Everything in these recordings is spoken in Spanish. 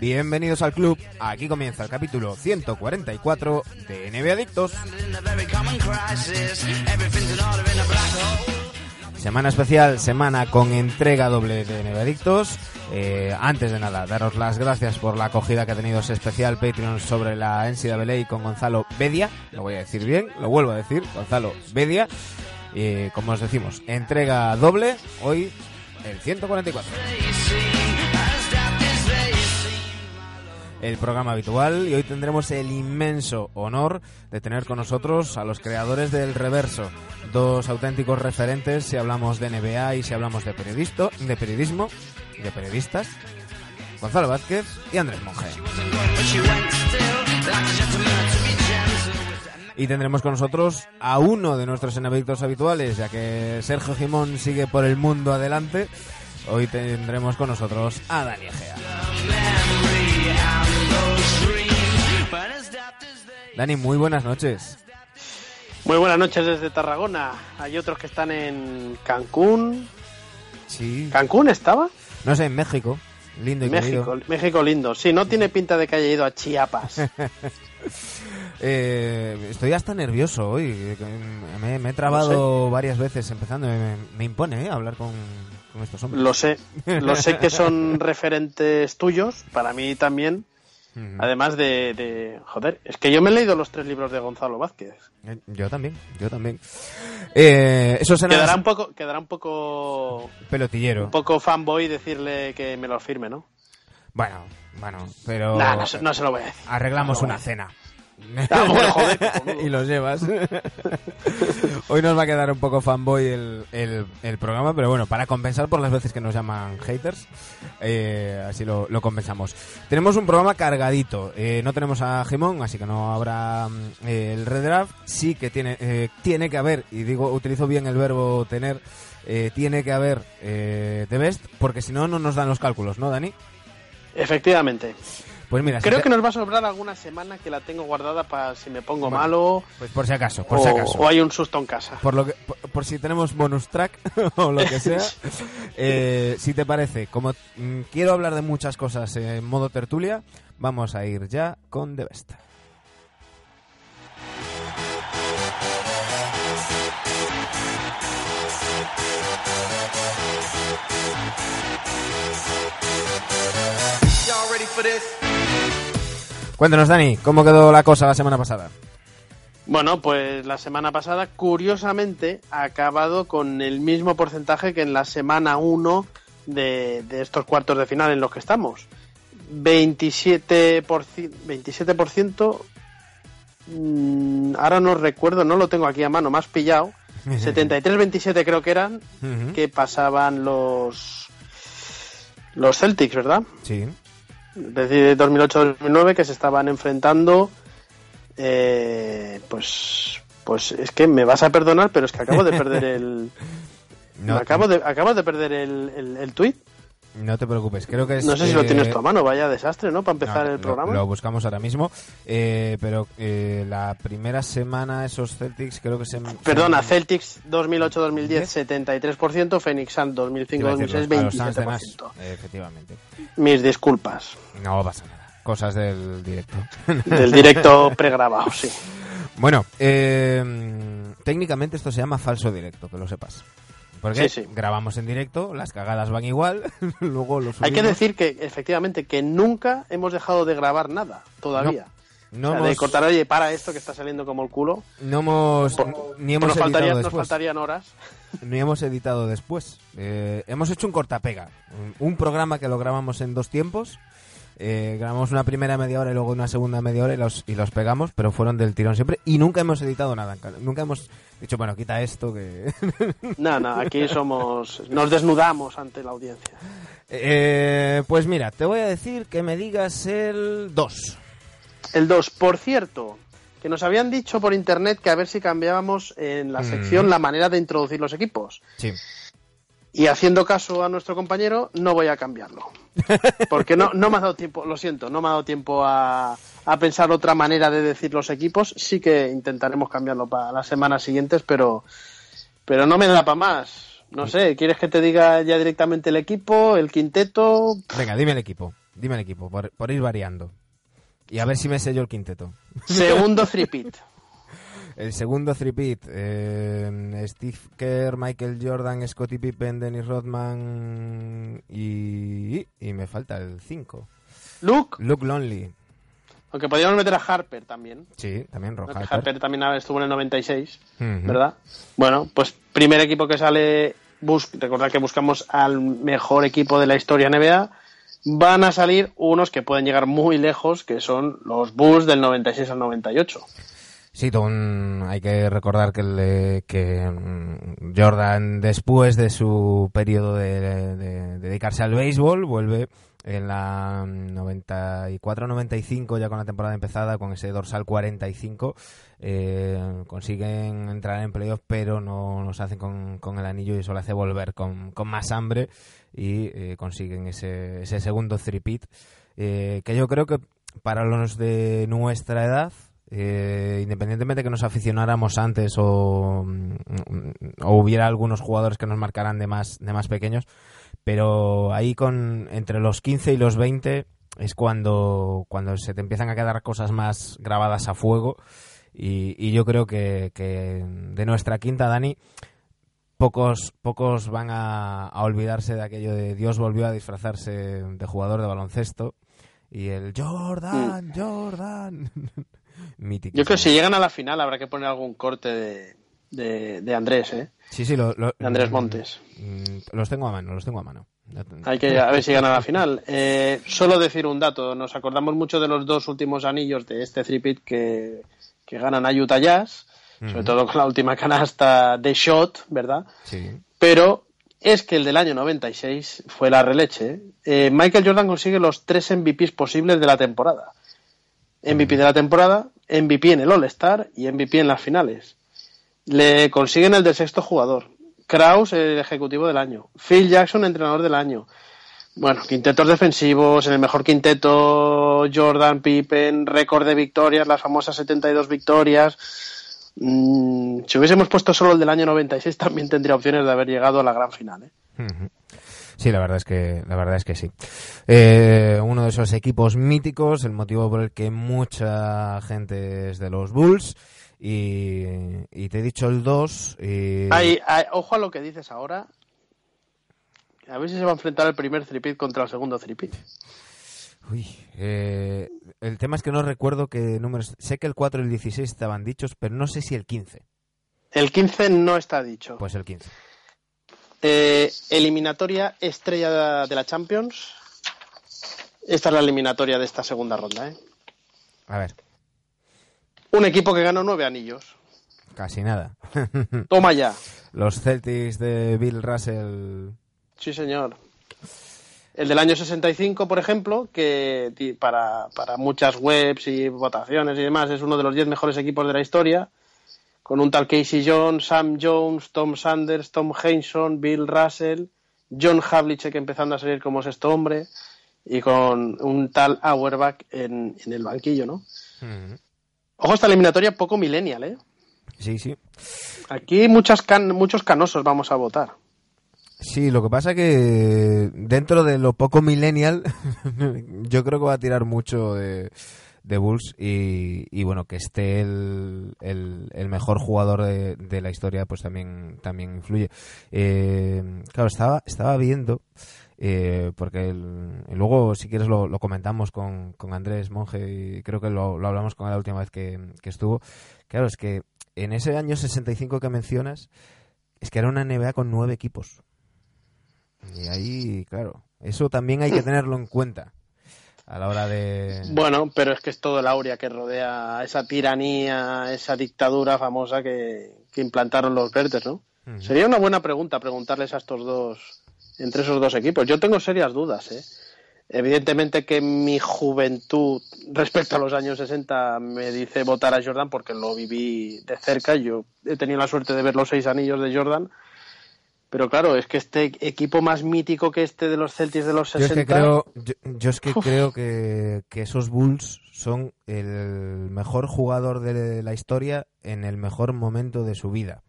Bienvenidos al club, aquí comienza el capítulo 144 de NBA Adictos. Semana especial, semana con entrega doble de NBA Adictos. Eh, antes de nada, daros las gracias por la acogida que ha tenido ese especial Patreon sobre la NCAA con Gonzalo Bedia. Lo voy a decir bien, lo vuelvo a decir, Gonzalo Bedia. Eh, como os decimos, entrega doble, hoy el 144 el programa habitual y hoy tendremos el inmenso honor de tener con nosotros a los creadores del Reverso, dos auténticos referentes si hablamos de NBA y si hablamos de periodisto, de periodismo de periodistas, Gonzalo Vázquez y Andrés Monge. Y tendremos con nosotros a uno de nuestros enemigos habituales, ya que Sergio Jimón sigue por el mundo adelante. Hoy tendremos con nosotros a Dani Egea. Dani, muy buenas noches. Muy buenas noches desde Tarragona. Hay otros que están en Cancún. Sí. ¿Cancún estaba? No sé, en México. Lindo y México, querido. México lindo. Sí, no tiene pinta de que haya ido a Chiapas. Eh, estoy hasta nervioso hoy. Me, me he trabado varias veces empezando. Me, me impone ¿eh? hablar con, con estos hombres. Lo sé. Lo sé que son referentes tuyos, para mí también. Además de, de- Joder, es que yo me he leído los tres libros de Gonzalo Vázquez. Eh, Yo también, yo también. Eh, eso Quedará un poco, quedará un poco, pelotillero. un poco fanboy decirle que me lo firme, ¿no? Bueno, bueno, pero Nah, no, se- no se lo voy a decir. arreglamos No, una cena. Bueno, joder, cojonudo. y los llevas. Hoy nos va a quedar un poco fanboy el, el, el programa, pero bueno, para compensar por las veces que nos llaman haters, eh, así lo, lo compensamos. Tenemos un programa cargadito. Eh, no tenemos a Jimón, así que no habrá mm, eh, el redraft. Sí que tiene, eh, tiene que haber, y digo, utilizo bien el verbo tener, eh, tiene que haber eh, The Best, porque si no, no nos dan los cálculos, ¿no, Dani? Efectivamente. Pues mira, si Creo te- que nos va a sobrar alguna semana que la tengo guardada para si me pongo Bueno, malo pues por si acaso, por o, si acaso. o hay un susto en casa. por lo que por, por si tenemos bonus track o lo que sea eh, si te parece como mm, quiero hablar de muchas cosas en modo tertulia vamos a ir ya con The Best cuéntanos Dani cómo quedó la cosa la semana pasada Bueno, pues la semana pasada, curiosamente, ha acabado con el mismo porcentaje que en la semana 1 de, de estos cuartos de final en los que estamos. 27%, 27% mm, ahora no recuerdo, no lo tengo aquí a mano, más pillado. 73-27 creo que eran, que pasaban los los Celtics, ¿verdad? sí Es decir, 2008-2009 que se estaban enfrentando eh, pues pues es que me vas a perdonar pero es que acabo de perder el no, acabo de acabo de perder el, el, el tweet no te preocupes creo que es no sé si lo tienes a mano vaya desastre no para empezar No, el lo- programa Lo, buscamos ahora mismo. Eh, pero eh, la primera semana esos Celtics creo que se... perdona se- Celtics 2008-2010 73% Phoenix Suns Iba a decirlo, 2005-2006 a los Suns de Nash, 27% eh, efectivamente. mis disculpas No pasa nada. Cosas del directo. del directo pregrabado sí bueno, eh, técnicamente esto se llama falso directo, que lo sepas. Porque Sí, sí. grabamos en directo, las cagadas van igual, luego lo hay que subimos. decir que efectivamente que nunca hemos dejado de grabar nada todavía No O sea, hemos, de cortar, oye, para esto que está saliendo como el culo. no hemos, Por- ni hemos nos, editado faltaría- nos faltarían horas. Ni hemos editado después. Eh, hemos hecho un cortapega. Un programa que lo grabamos en dos tiempos. Eh, grabamos una primera media hora y luego una segunda media hora y los, y los pegamos, pero fueron del tirón siempre. Y nunca hemos editado nada. Nunca hemos dicho, bueno, quita esto que... No, no, aquí somos. Nos desnudamos ante la audiencia. Eh, pues mira, te voy a decir que me digas el 2. El 2, por cierto, que nos habían dicho por internet que a ver si cambiábamos en la Mm. sección la manera de introducir los equipos. Sí. Y haciendo caso a nuestro compañero, no voy a cambiarlo. Porque no, no me ha dado tiempo, lo siento, no me ha dado tiempo a, a pensar otra manera de decir los equipos. Sí que intentaremos cambiarlo para las semanas siguientes, pero, pero no me da para más. No sé, ¿quieres que te diga ya directamente el equipo, el quinteto? Venga, dime el equipo. Dime el equipo, por, por ir variando. Y a ver si me sé yo el quinteto. Segundo three-peat. El segundo three-peat, eh, Steve Kerr, Michael Jordan, Scottie Pippen, Dennis Rodman y, y me falta el 5. Luke, Luke Lonely. aunque podríamos meter a Harper también. Sí, también. Rock Harper. Harper también estuvo en el 96. Ujú. ¿verdad? Bueno, pues primer equipo que sale, bus recordad que buscamos al mejor equipo de la historia NBA, van a salir unos que pueden llegar muy lejos, que son los Bulls del 96 al 98. Sí, hay que recordar que, que mm, Jordan, después de su periodo de, de dedicarse al béisbol, vuelve en la 94-95, ya con la temporada empezada, con ese dorsal 45. eh, consiguen entrar en playoff, pero no nos hacen con, con el anillo y eso le hace volver con, con más hambre y eh, consiguen ese, ese segundo three-peat, eh, que yo creo que para los de nuestra edad, eh, independientemente que nos aficionáramos antes o, mm, o hubiera algunos jugadores que nos marcaran de más, de más pequeños, pero ahí con entre los 15 y los 20 es cuando, cuando se te empiezan a quedar cosas más grabadas a fuego y, y yo creo que, que de nuestra quinta, Dani, pocos, pocos van a, a olvidarse de aquello de Dios volvió a disfrazarse de jugador de baloncesto y el Jordan, Jordan. Mítico. Yo creo que si llegan a la final habrá que poner algún corte de, de, de Andrés, ¿eh? Sí, sí, lo- lo- De Andrés Montes. Mm, Los tengo a mano, los tengo a mano. Hay que a ver si gana la final. Eh, solo decir un dato. Nos acordamos mucho de los dos últimos anillos de este three-peat que, que ganan a Utah Jazz, sobre todo con la última canasta de shot, ¿verdad? Sí. Pero es que el del año 96 fue la releche. Eh, Michael Jordan consigue los tres MVPs posibles de la temporada. MVP de la temporada, MVP en el All-Star y MVP en las finales. Le consiguen el del sexto jugador. Kraus, el ejecutivo del año. Phil Jackson, entrenador del año. Bueno, quintetos defensivos, en el mejor quinteto, Jordan, Pippen, récord de victorias, las famosas 72 victorias. Mm, si hubiésemos puesto solo el del año 96 también tendría opciones de haber llegado a la gran final. ¿eh? Sí, la verdad es que la verdad es que sí. Eh, uno de esos equipos míticos, el motivo por el que mucha gente es de los Bulls. Y, y te he dicho el 2. y- Ay, ay, ojo a lo que dices ahora. A ver si se va a enfrentar el primer tripit contra el segundo tripit. Uy, eh, el tema es que no recuerdo qué números. Sé que el 4 y el 16 estaban dichos, pero no sé si el 15. El 15 no está dicho. Pues el 15. Eh, eliminatoria estrella de la Champions. Esta es la eliminatoria de esta segunda ronda. ¿eh? A ver, Un equipo que ganó nueve anillos. casi nada. Toma ya. Los Celtics de Bill Russell. Sí, señor. El del año 65, por ejemplo, que para, para muchas webs y votaciones y demás es uno de los 10 mejores equipos de la historia, con un tal Casey Jones, Sam Jones, Tom Sanders, Tom Henson, Bill Russell, John Havlicek empezando a salir como sexto hombre y con un tal Auerbach en, en el banquillo, ¿no? Ojo, esta eliminatoria poco millennial, ¿eh? Sí, sí. Aquí muchas can- muchos canosos vamos a votar. Sí, lo que pasa que dentro de lo poco millennial, yo creo que va a tirar mucho de, de Bulls y, y bueno, que esté el, el, el mejor jugador de, de la historia, pues también, también influye. Eh, claro, estaba, estaba viendo eh, porque luego, si quieres, lo, comentamos con, con, Andrés Monge y creo que lo, hablamos con él la última vez que, estuvo. Claro, es que en ese año 65 que mencionas, es que era una NBA con nueve equipos. Y ahí, claro, eso también hay que tenerlo en cuenta a la hora de... Bueno, pero es que es todo el aurea que rodea esa tiranía, esa dictadura famosa que, implantaron los verdes, ¿no? Sería una buena pregunta preguntarles a estos dos, entre esos dos equipos. Yo tengo serias dudas, ¿eh? Evidentemente que mi juventud respecto a los años 60 me dice votar a Jordan porque lo viví de cerca. Yo he tenido la suerte de ver los seis anillos de Jordan pero claro, es que este equipo más mítico que este de los Celtics de los 60... Yo es que creo, yo, es que, creo que, esos Bulls son el mejor jugador de la historia en el mejor momento de su vida.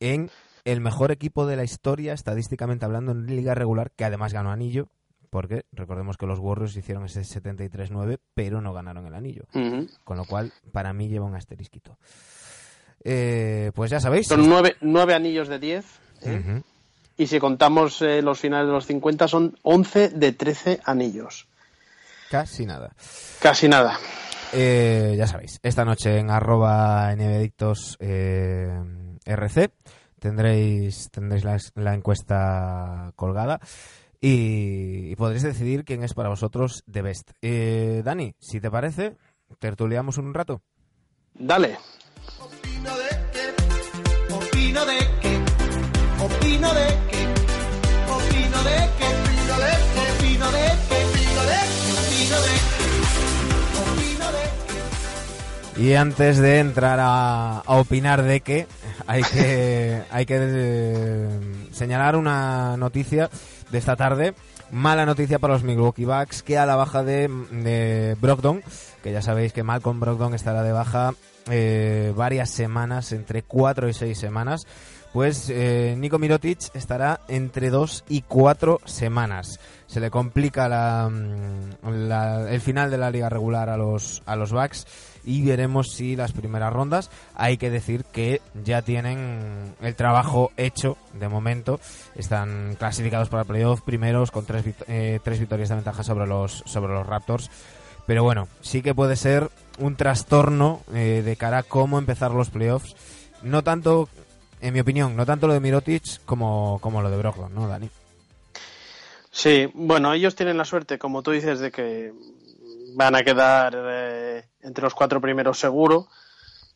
En el mejor equipo de la historia, estadísticamente hablando, en liga regular, que además ganó anillo, porque recordemos que los Warriors hicieron ese 73-9, pero no ganaron el anillo. Con lo cual, para mí lleva un asterisquito. Eh, pues ya sabéis. Son nueve, nueve anillos de diez ¿eh? Y si contamos eh, los finales de los 50, son 11 de 13 anillos. Casi nada. Casi nada. Eh, ya sabéis, esta noche en arroba nvedictos rc tendréis, tendréis la, encuesta colgada y, podréis decidir quién es para vosotros The Best. Dani, si te parece, tertuliamos un rato. Dale. Opino de que, opino de opino de que, opino de que, opino de que, opino de que, opino de que, opino de que. Y antes de entrar a, opinar de que, hay que, hay que eh, señalar una noticia de esta tarde. Mala noticia para los Milwaukee Bucks, que a la baja de, de Brogdon, que ya sabéis que Malcolm Brogdon estará de baja eh, varias semanas, entre cuatro y seis semanas pues eh, Nico Mirotic estará entre dos y cuatro semanas. Se le complica mm, el final de la liga regular a los, a los Bucks y veremos si las primeras rondas. Hay que decir que ya tienen el trabajo hecho de momento. Están clasificados para playoff primeros con tres, eh, tres victorias de ventaja sobre los, sobre los Raptors. Pero bueno, sí que puede ser un trastorno eh, de cara a cómo empezar los playoffs. No tanto en mi opinión, no tanto lo de Mirotic como, como lo de Brogdon, ¿no, Dani? Sí, bueno, ellos tienen la suerte, como tú dices, de que van a quedar eh, entre los cuatro primeros seguro.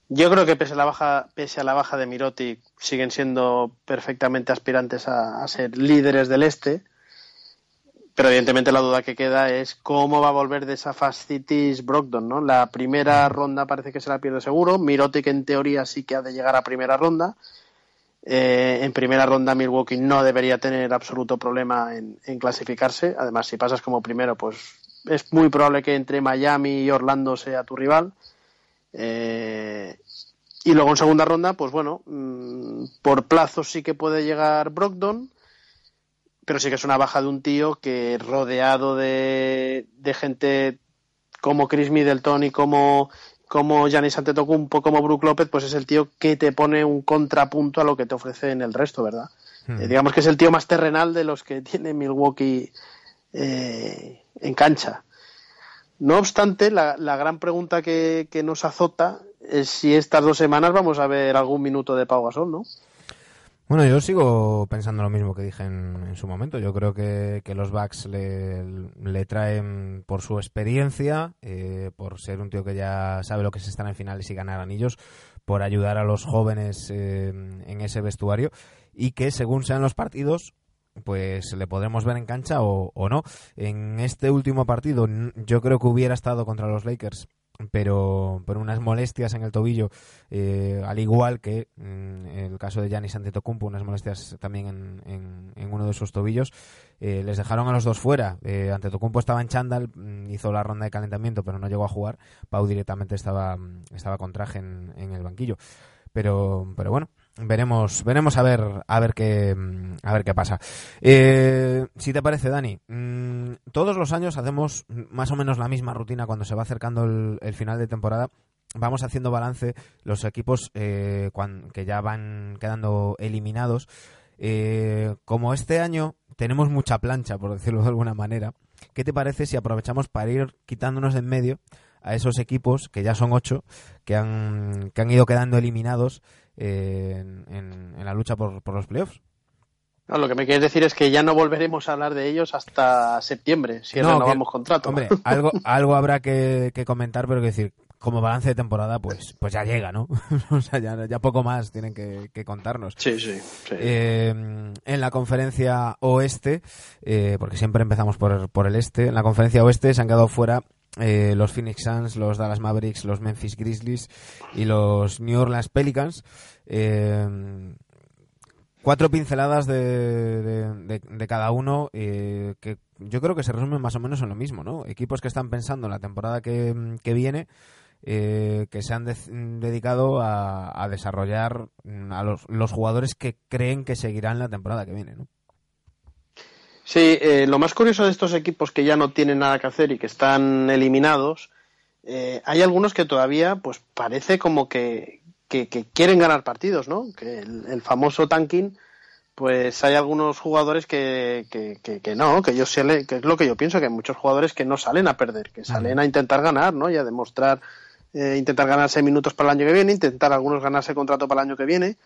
Yo creo que pese a la baja, pese a la baja de Mirotic, siguen siendo perfectamente aspirantes a, ser líderes del este. Pero evidentemente la duda que queda es cómo va a volver de esa fascitis Brogdon, ¿no? La primera ronda parece que se la pierde seguro. Mirotic en teoría sí que ha de llegar a primera ronda. Eh, en primera ronda Milwaukee no debería tener absoluto problema en, clasificarse. Además, si pasas como primero, pues es muy probable que entre Miami y Orlando sea tu rival. Eh, y luego en segunda ronda, pues bueno, mm, por plazo sí que puede llegar Brogdon, pero sí que es una baja de un tío que rodeado de, de gente como Chris Middleton y como como Giannis Antetokounmpo, como Brook López, pues es el tío que te pone un contrapunto a lo que te ofrece en el resto, ¿verdad? Hmm. Eh, digamos que es el tío más terrenal de los que tiene Milwaukee eh, en cancha. No obstante, la, gran pregunta que, que, nos azota es si estas dos semanas vamos a ver algún minuto de Pau Gasol, ¿no? Bueno, yo sigo pensando lo mismo que dije en, su momento. Yo creo que, los Bucks le, traen por su experiencia, eh, por ser un tío que ya sabe lo que es estar en finales y ganar anillos, por ayudar a los jóvenes eh, en ese vestuario y que según sean los partidos, pues le podremos ver en cancha o, o no. En este último partido yo creo que hubiera estado contra los Lakers pero por unas molestias en el tobillo, eh, al igual que en el caso de Giannis Antetokounmpo, unas molestias también en, en, uno de sus tobillos, eh, les dejaron a los dos fuera. Eh, Antetokounmpo estaba en chándal, mm, hizo la ronda de calentamiento, pero no llegó a jugar. Pau directamente estaba, estaba con traje en, en el banquillo. Pero, pero bueno, veremos veremos a ver a ver qué a ver qué pasa eh, si te parece Dani mm, todos los años hacemos más o menos la misma rutina cuando se va acercando el, final de temporada vamos haciendo balance los equipos eh, que ya van quedando eliminados eh, como este año tenemos mucha plancha, por decirlo de alguna manera. ¿Qué te parece si aprovechamos para ir quitándonos de en medio a esos equipos, que ya son ocho, que han, que han ido quedando eliminados eh, en, en, la lucha por, por los playoffs? No, lo que me quieres decir es que ya no volveremos a hablar de ellos hasta septiembre, si no, renovamos contrato. Hombre, algo, algo habrá que, que comentar, pero que decir, como balance de temporada, pues, pues ya llega, ¿no? o sea, ya, ya, poco más tienen que, que contarnos. Sí, sí. sí. Eh, en la conferencia oeste, eh, porque siempre empezamos por, por el este, en la conferencia oeste se han quedado fuera eh, los Phoenix Suns, los Dallas Mavericks, los Memphis Grizzlies y los New Orleans Pelicans. Eh, cuatro pinceladas de, de, cada uno eh, que yo creo que se resumen más o menos en lo mismo, ¿no? Equipos que están pensando en la temporada que, que viene, eh, que se han de dedicado a, a, desarrollar a los, los, jugadores que creen que seguirán la temporada que viene, ¿no? Sí, eh, lo más curioso de estos equipos que ya no tienen nada que hacer y que están eliminados, eh, hay algunos que todavía, pues parece como que, que, que, quieren ganar partidos, ¿no? Que el, el, famoso tanking, pues hay algunos jugadores que, que, que no, que yo sé, que es lo que yo pienso, que hay muchos jugadores que no salen a perder, que salen a intentar ganar, ¿no? Y a demostrar, eh, intentar ganarse minutos para el año que viene, intentar algunos ganarse contrato para el año que viene.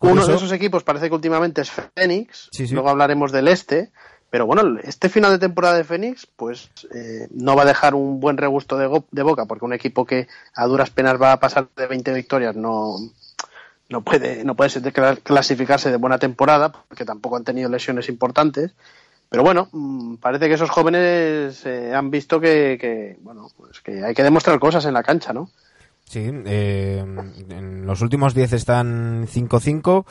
Uno de esos equipos parece que últimamente es Phoenix, sí, sí. luego hablaremos del este, pero bueno, este final de temporada de Fénix, pues eh, no va a dejar un buen regusto de, de, boca, porque un equipo que a duras penas va a pasar de 20 victorias no, no puede, no puede clasificarse de buena temporada, porque tampoco han tenido lesiones importantes. Pero bueno, mm, parece que esos jóvenes eh, han visto que, que, bueno, pues que hay que demostrar cosas en la cancha, ¿no? Sí, eh, en los últimos 10 están 5-5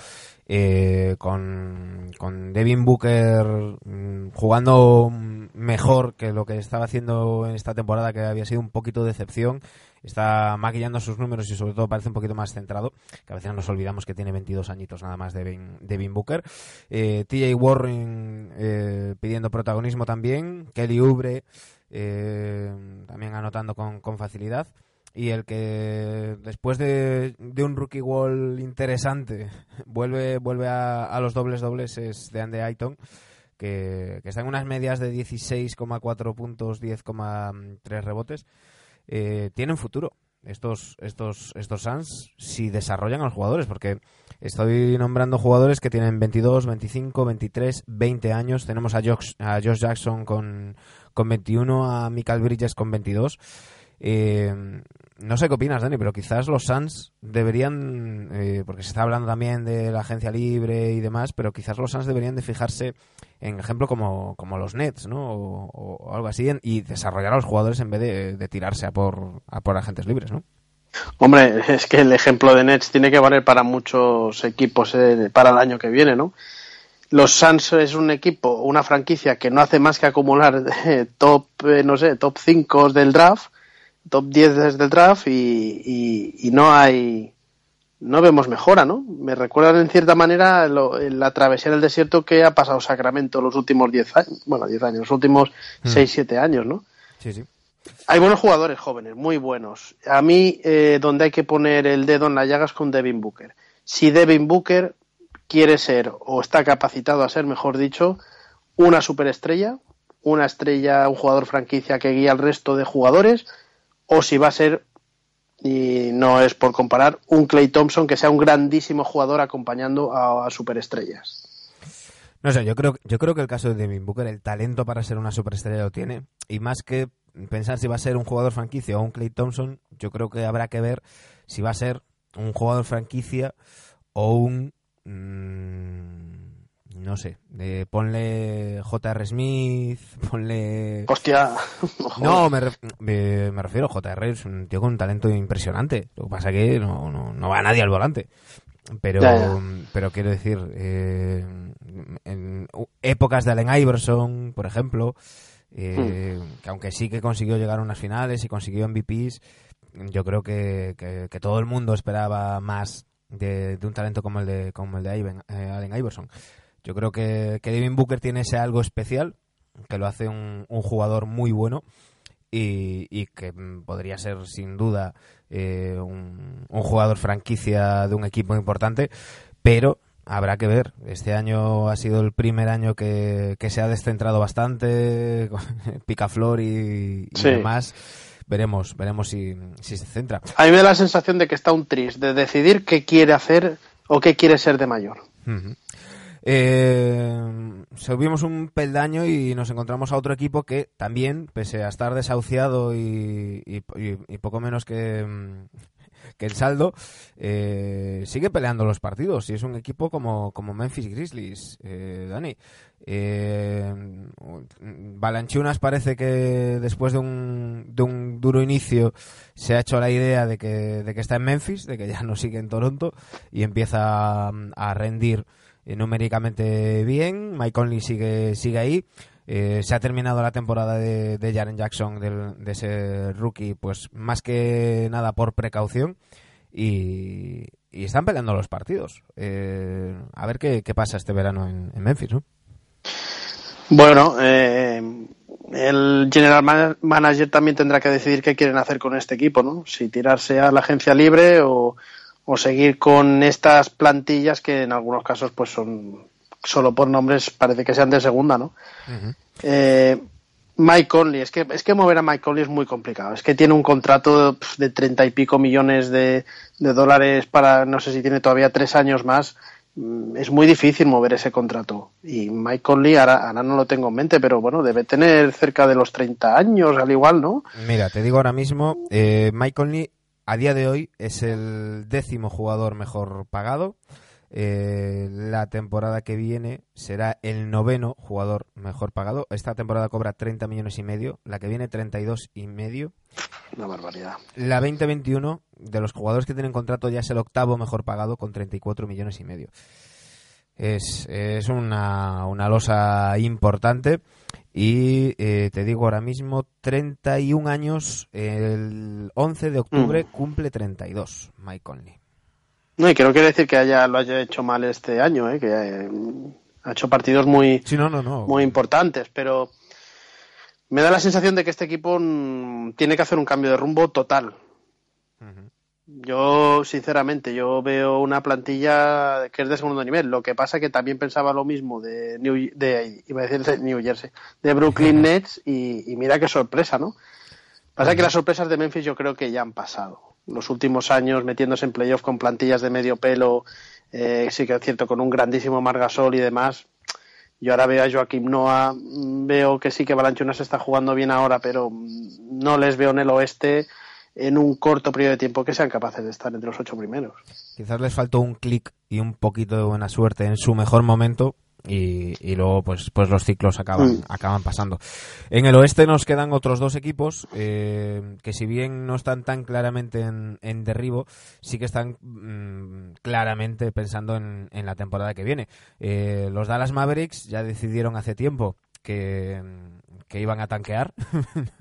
eh, con, con Devin Booker mmm, jugando mejor que lo que estaba haciendo en esta temporada, que había sido un poquito de decepción. Está maquillando sus números y sobre todo parece un poquito más centrado, que a veces nos olvidamos que tiene 22 añitos nada más Devin, Devin Booker. Eh, TJ Warren eh, pidiendo protagonismo también, Kelly Oubre eh, también anotando con, con facilidad y el que después de, de, un rookie wall interesante vuelve vuelve a, a, los dobles dobles es de Andy Ayton que, que está en unas medias de 16,4 puntos 10,3 rebotes. Eh, tienen futuro estos estos estos Suns si desarrollan a los jugadores porque estoy nombrando jugadores que tienen 22, 25, 23, 20 años. Tenemos a Josh, a Josh Jackson con, con 21 a Michael Bridges con 22 eh, no sé qué opinas, Dani, pero quizás los Suns deberían, eh, porque se está hablando también de la agencia libre y demás, pero quizás los Suns deberían de fijarse en ejemplo como, como los Nets, ¿no? O, o algo así, y desarrollar a los jugadores en vez de, de tirarse a por, a por agentes libres, ¿no? Hombre, es que el ejemplo de Nets tiene que valer para muchos equipos eh, para el año que viene, ¿no? Los Suns es un equipo, una franquicia que no hace más que acumular eh, top, eh, no sé, top 5 del draft top 10 desde el draft y, y, y, no hay no vemos mejora, ¿no? Me recuerdan en cierta manera lo, la travesía del desierto que ha pasado Sacramento los últimos 10 años, bueno, 10 años, los últimos 6, mm. 7 años, ¿no? Sí, sí. Hay buenos jugadores jóvenes, muy buenos. A mí, eh, donde hay que poner el dedo en la llaga es con Devin Booker. Si Devin Booker quiere ser, o está capacitado a ser, mejor dicho, una superestrella, una estrella, un jugador franquicia que guía al resto de jugadores, o si va a ser, y no es por comparar, un Clay Thompson que sea un grandísimo jugador acompañando a, superestrellas. No sé, yo creo, yo creo que el caso de Devin Booker, el talento para ser una superestrella lo tiene. Y más que pensar si va a ser un jugador franquicia o un Clay Thompson, yo creo que habrá que ver si va a ser un jugador franquicia o un... Mmm, no sé, de ponle J.R. Smith, ponle... Hostia. no, me, me, me, refiero, J.R. es un tío con un talento impresionante. Lo que pasa es que no, no, no va nadie al volante. Pero, ya, ya. pero quiero decir, eh, en épocas de Allen Iverson, por ejemplo, eh, hmm. que aunque sí que consiguió llegar a unas finales y consiguió MVPs, yo creo que, que, que todo el mundo esperaba más de, de, un talento como el de, como el de eh, Allen Iverson. Yo creo que, que Devin Booker tiene ese algo especial, que lo hace un, un jugador muy bueno y, y, que podría ser sin duda eh, un, un, jugador franquicia de un equipo importante, pero habrá que ver. Este año ha sido el primer año que, que se ha descentrado bastante, picaflor y, y Sí. demás. Veremos, veremos si, si se centra. A mí me da la sensación de que está un tris, de decidir qué quiere hacer o qué quiere ser de mayor. Ujú. Eh, subimos un peldaño y nos encontramos a otro equipo que también, pese a estar desahuciado y, poco menos que, mm, que el saldo, eh, sigue peleando los partidos y es un equipo como, como Memphis Grizzlies, eh, Dani. Eh, Balanchunas parece que después de un, de un duro inicio se ha hecho la idea de que, de que está en Memphis, de que ya no sigue en Toronto y empieza mm, a rendir numéricamente bien. Mike Conley sigue, sigue ahí. Eh, se ha terminado la temporada de, Jaren Jackson, de ese rookie, pues más que nada por precaución. Y, están peleando los partidos. Eh, a ver qué, pasa este verano en, Memphis, ¿no? Bueno, eh, el general man- manager también tendrá que decidir qué quieren hacer con este equipo, ¿no? Si tirarse a la agencia libre o, o seguir con estas plantillas que en algunos casos pues son solo por nombres parece que sean de segunda, ¿no? Eh, Mike Conley, es que, es que mover a Mike Conley es muy complicado. Es que tiene un contrato de treinta y pico millones de, de dólares para, no sé si tiene todavía tres años más. Mm, Es muy difícil mover ese contrato. Y Mike Conley, ahora, ahora no lo tengo en mente, pero bueno, debe tener cerca de los 30 años, al igual, ¿no? Mira, te digo ahora mismo, eh, Mike Conley a día de hoy es el décimo jugador mejor pagado. Eh, la temporada que viene será el noveno jugador mejor pagado. Esta temporada cobra 30 millones y medio, la que viene 32 y medio. Una barbaridad. La 2021 de los jugadores que tienen contrato ya es el octavo mejor pagado con 34 millones y medio. Es, es una, una losa importante y eh, te digo ahora mismo 31 años, el 11 de octubre cumple 32 Mike Conley. No, y que no quiere decir que haya, lo haya hecho mal este año, ¿eh? que eh, ha hecho partidos muy, Sí, no, no, no. muy importantes, pero me da la sensación de que este equipo mm, tiene que hacer un cambio de rumbo total. Yo, sinceramente, yo veo una plantilla que es de segundo nivel. Lo que pasa que también pensaba lo mismo de New, de, iba a decir de New Jersey, de Brooklyn Nets y, y mira qué sorpresa, ¿no? Pasa que las sorpresas de Memphis yo creo que ya han pasado. Los últimos años metiéndose en playoff con plantillas de medio pelo, eh, sí que es cierto, con un grandísimo Margasol y demás. Yo ahora veo a Joaquim Noah, mm, veo que sí que Balanchunas está jugando bien ahora, pero mm, no les veo en el oeste en un corto periodo de tiempo que sean capaces de estar entre los ocho primeros. Quizás les faltó un clic y un poquito de buena suerte en su mejor momento y, y luego pues pues los ciclos acaban Mm. acaban pasando. En el oeste nos quedan otros dos equipos eh, que si bien no están tan claramente en, en derribo, sí que están mm, claramente pensando en, en la temporada que viene. Eh, los Dallas Mavericks ya decidieron hace tiempo que, que iban a tanquear.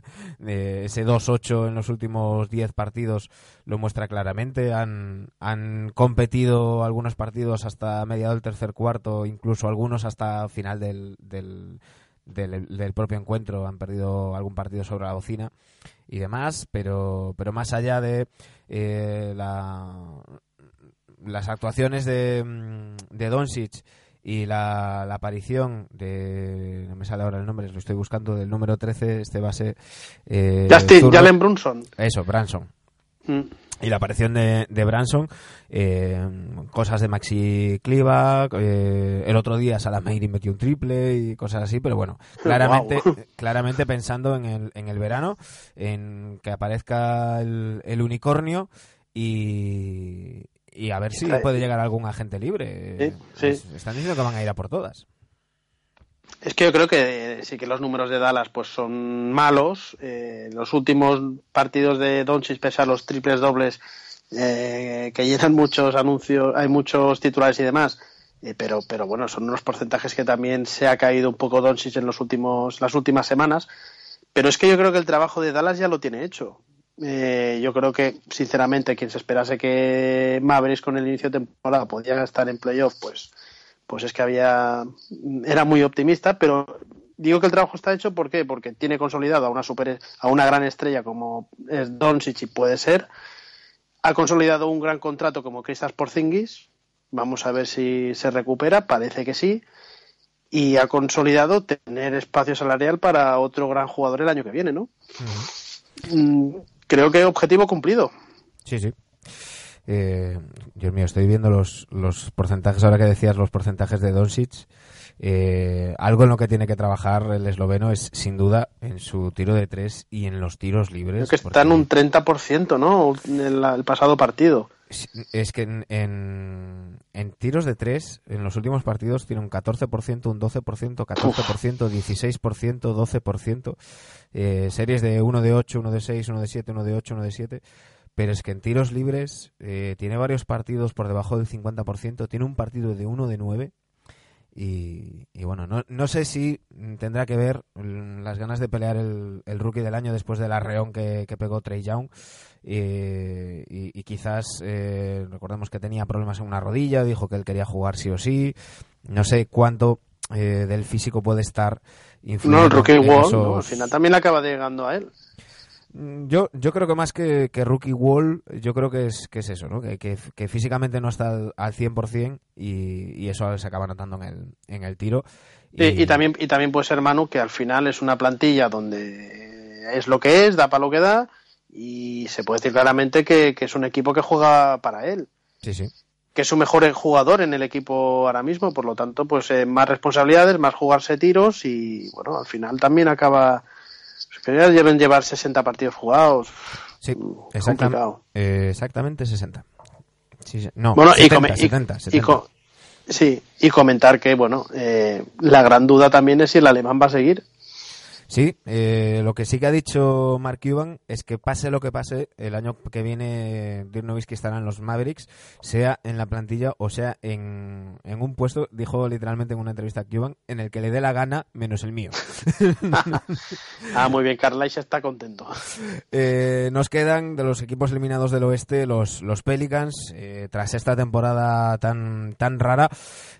Eh, ese 2-8 en los últimos 10 partidos lo muestra claramente. Han, han competido algunos partidos hasta mediado del tercer cuarto, incluso algunos hasta final del, del, del, propio encuentro. Han perdido algún partido sobre la bocina y demás, pero, pero más allá de eh, la, las actuaciones de, mm, de Doncic y la, la aparición de no me sale ahora el nombre lo estoy buscando del número 13 este base eh, Justin, zurdo. Jalen Brunson. eso Branson Mm. y la aparición de, de Branson, eh, cosas de Maxi Cliva, eh, el otro día Salameiri metió un triple y cosas así, pero bueno, claramente, claramente pensando en el, en el verano, en que aparezca el, el unicornio y, y a ver si Trae- puede llegar algún agente libre. Sí, sí. Es- Están diciendo que van a ir a por todas. Es que yo creo que eh, sí que los números de Dallas pues son malos. Eh, los últimos partidos de Doncic, pese a los triples dobles eh, que llenan muchos anuncios, hay muchos titulares y demás. eh, pero, pero bueno, son unos porcentajes que también se ha caído un poco Doncic en los últimos, las últimas semanas. Pero es que yo creo que el trabajo de Dallas ya lo tiene hecho. Eh, yo creo que, sinceramente, quien se esperase que Mavericks con el inicio de temporada podía estar en playoff, pues, pues es que había era muy optimista, pero digo que el trabajo está hecho ¿por qué? porque tiene consolidado a una super a una gran estrella como es Doncic y puede ser, ha consolidado un gran contrato como Kristaps Porzingis Vamos a ver si se recupera, parece que sí. Y ha consolidado tener espacio salarial para otro gran jugador el año que viene, ¿no? Mm, creo que objetivo cumplido. Sí, sí. Eh, Dios mío, estoy viendo los, los porcentajes, ahora que decías los porcentajes de Doncic. Eh, algo en lo que tiene que trabajar el esloveno es sin duda en su tiro de tres y en los tiros libres. Creo que está en un 30%, ¿no? En la- el pasado partido. Es que en, en, en tiros de tres, en los últimos partidos, tiene un 14%, un 12%, 14%, 16%, 12%. Eh, series de 1 de 8, 1 de 6, 1 de 7, 1 de 8, 1 de 7. Pero es que en tiros libres eh, tiene varios partidos por debajo del 50%. Tiene un partido de 1 de 9. Y, y bueno, no, no sé si tendrá que ver las ganas de pelear el, el rookie del año después del arreón que, que pegó Trey Young. Eh, y, y quizás eh, recordemos que tenía problemas en una rodilla, dijo que él quería jugar sí o sí. No sé cuánto eh, del físico puede estar influyendo No, el Rookie en Wall, esos- ¿no? al final también acaba llegando a él. Mm, Yo, yo creo que más que, que Rookie Wall, yo creo que es, que es eso, ¿no? Que, que, que físicamente no está al, al 100% y, y eso se acaba notando en el, en el tiro. Y, y también, y también puede ser Manu que al final es una plantilla donde es lo que es, da para lo que da y se puede decir claramente que, que es un equipo que juega para él, Sí, sí. que es su mejor jugador en el equipo ahora mismo, por lo tanto, pues eh, más responsabilidades, más jugarse tiros y bueno, al final también acaba ya deben llevar 60 partidos jugados. Sí, exactam- complicado. eh, exactamente 60. Sí. No, Bueno, y 70, come- y- 70, y 70. co- sí, y comentar que, bueno, eh, la gran duda también es si el alemán va a seguir. Sí, eh, lo que sí que ha dicho Mark Cuban es que pase lo que pase, el año que viene Dirk Nowitzki estará en los Mavericks, sea en la plantilla o sea en, en un puesto, dijo literalmente en una entrevista a Cuban, en el que le dé la gana menos el mío. Ah, muy bien, Carlisle está contento. Eh, nos quedan de los equipos eliminados del oeste los, los Pelicans, eh, tras esta temporada tan, tan rara,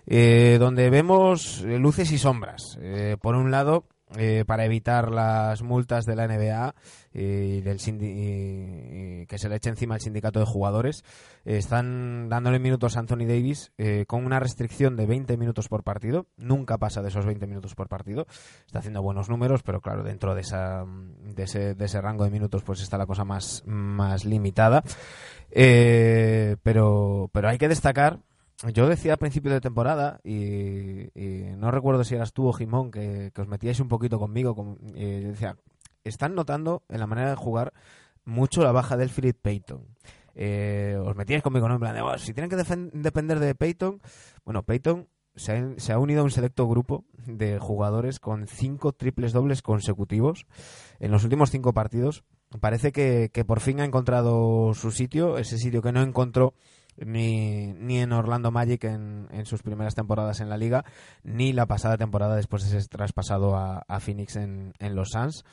eh, donde vemos luces y sombras. Eh, por un lado, eh, para evitar las multas de la NBA y del y- que se le eche encima al sindicato de jugadores, están dándole minutos a Anthony Davis eh, con una restricción de 20 minutos por partido. Nunca pasa de esos 20 minutos por partido. Está haciendo buenos números, pero claro, dentro de, esa, de, ese, de ese rango de minutos pues está la cosa más, más limitada. Eh, pero, pero hay que destacar yo decía al principio de temporada, y, no recuerdo si eras tú o Jimón, que, os metíais un poquito conmigo, con- yo decía, están notando en la manera de jugar mucho la baja del Philip Payton. Eh, os metíais conmigo, ¿no? En plan de, "Oh, si tienen que depender de Payton, bueno, Payton se ha, se ha unido a un selecto grupo de jugadores con cinco triples dobles consecutivos en los últimos cinco partidos. Parece que, que por fin ha encontrado su sitio, ese sitio que no encontró ni, ni en Orlando Magic en, en sus primeras temporadas en la liga, ni la pasada temporada después de ser traspasado a, Phoenix en, en los Suns.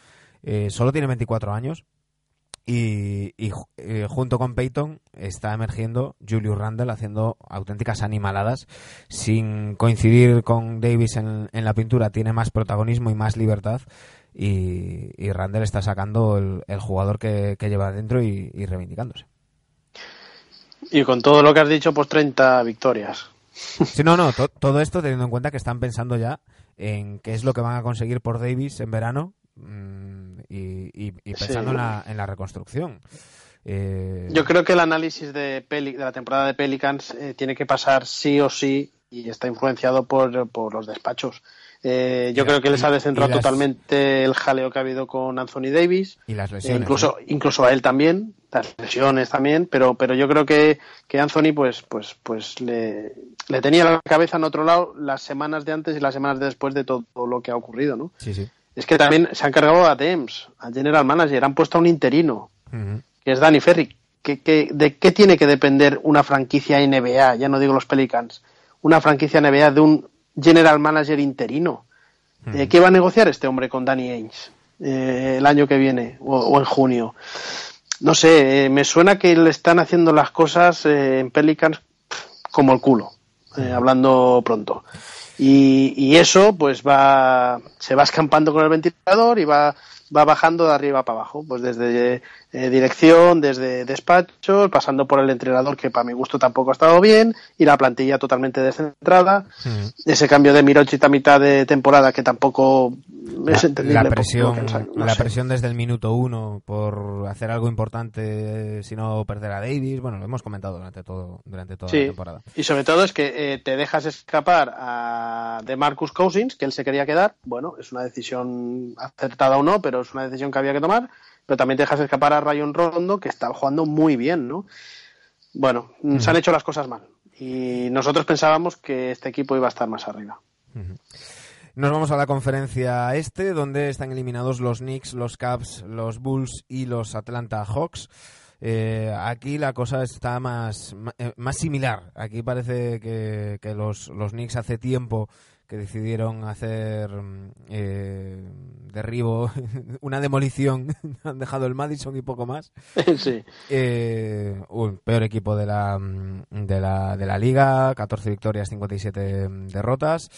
Eh, solo tiene 24 años y, y eh, junto con Peyton está emergiendo Julius Randle haciendo auténticas animaladas sin coincidir con Davis en, en la pintura tiene más protagonismo y más libertad y, y Randle está sacando el, jugador que, que lleva dentro y reivindicándose. Y con todo lo que has dicho, pues 30 victorias. Sí, no, no, to- todo esto teniendo en cuenta que están pensando ya en qué es lo que van a conseguir por Davis en verano mm, y, y- y pensando Sí. en, la, en la reconstrucción. Eh, Yo creo que el análisis de, Peli- de la temporada de Pelicans eh, tiene que pasar sí o sí y está influenciado por, por los despachos. Eh, yo creo que les ha descentrado las- totalmente el jaleo que ha habido con Anthony Davis. y las Eh, lesiones. incluso incluso a él también las lesiones también pero pero yo creo que, que Anthony pues pues pues le, le tenía la cabeza en otro lado las semanas de antes y las semanas de después de todo lo que ha ocurrido no Sí, sí. es que también se han cargado a Dems a General Manager han puesto a un interino que es Danny Ferry ¿Qué, qué- de qué tiene que depender una franquicia NBA ya no digo los Pelicans una franquicia NBA de un General Manager interino Eh, ¿Qué va a negociar este hombre con Danny Ainge eh, el año que viene o, o en junio? No sé, eh, me suena que le están haciendo las cosas eh, en Pelicans como el culo, hablando pronto. Y, y eso pues va se va escampando con el ventilador y va va bajando de arriba para abajo, pues desde eh, dirección, desde despachos, pasando por el entrenador que para mi gusto tampoco ha estado bien y la plantilla totalmente descentrada. Mm. Ese cambio de Mirochit a mitad de temporada que tampoco es entendible. la presión, no la sé. presión desde el minuto uno por hacer algo importante, si no perder a Davis. Bueno, lo hemos comentado durante todo durante toda la temporada. y sobre todo es que eh, te dejas escapar a de Marcus Cousins, que él se quería quedar. Bueno, es una decisión acertada o no, pero es una decisión que había que tomar. Pero también te dejas escapar a Rayon Rondo, que está jugando muy bien, ¿no? Bueno, mm, se han hecho las cosas mal. Y nosotros pensábamos que este equipo iba a estar más arriba. Nos vamos a la conferencia este, donde están eliminados los Knicks, los Cavs, los Bulls y los Atlanta Hawks. Eh, aquí la cosa está más, eh, más similar. Aquí parece que, que los, los Knicks hace tiempo que decidieron hacer mm, eh, derribo, una demolición. Han dejado el Madison y poco más. sí. Eh, un peor equipo de la, mm, de la, de la liga, 14 victorias, 57 derrotas.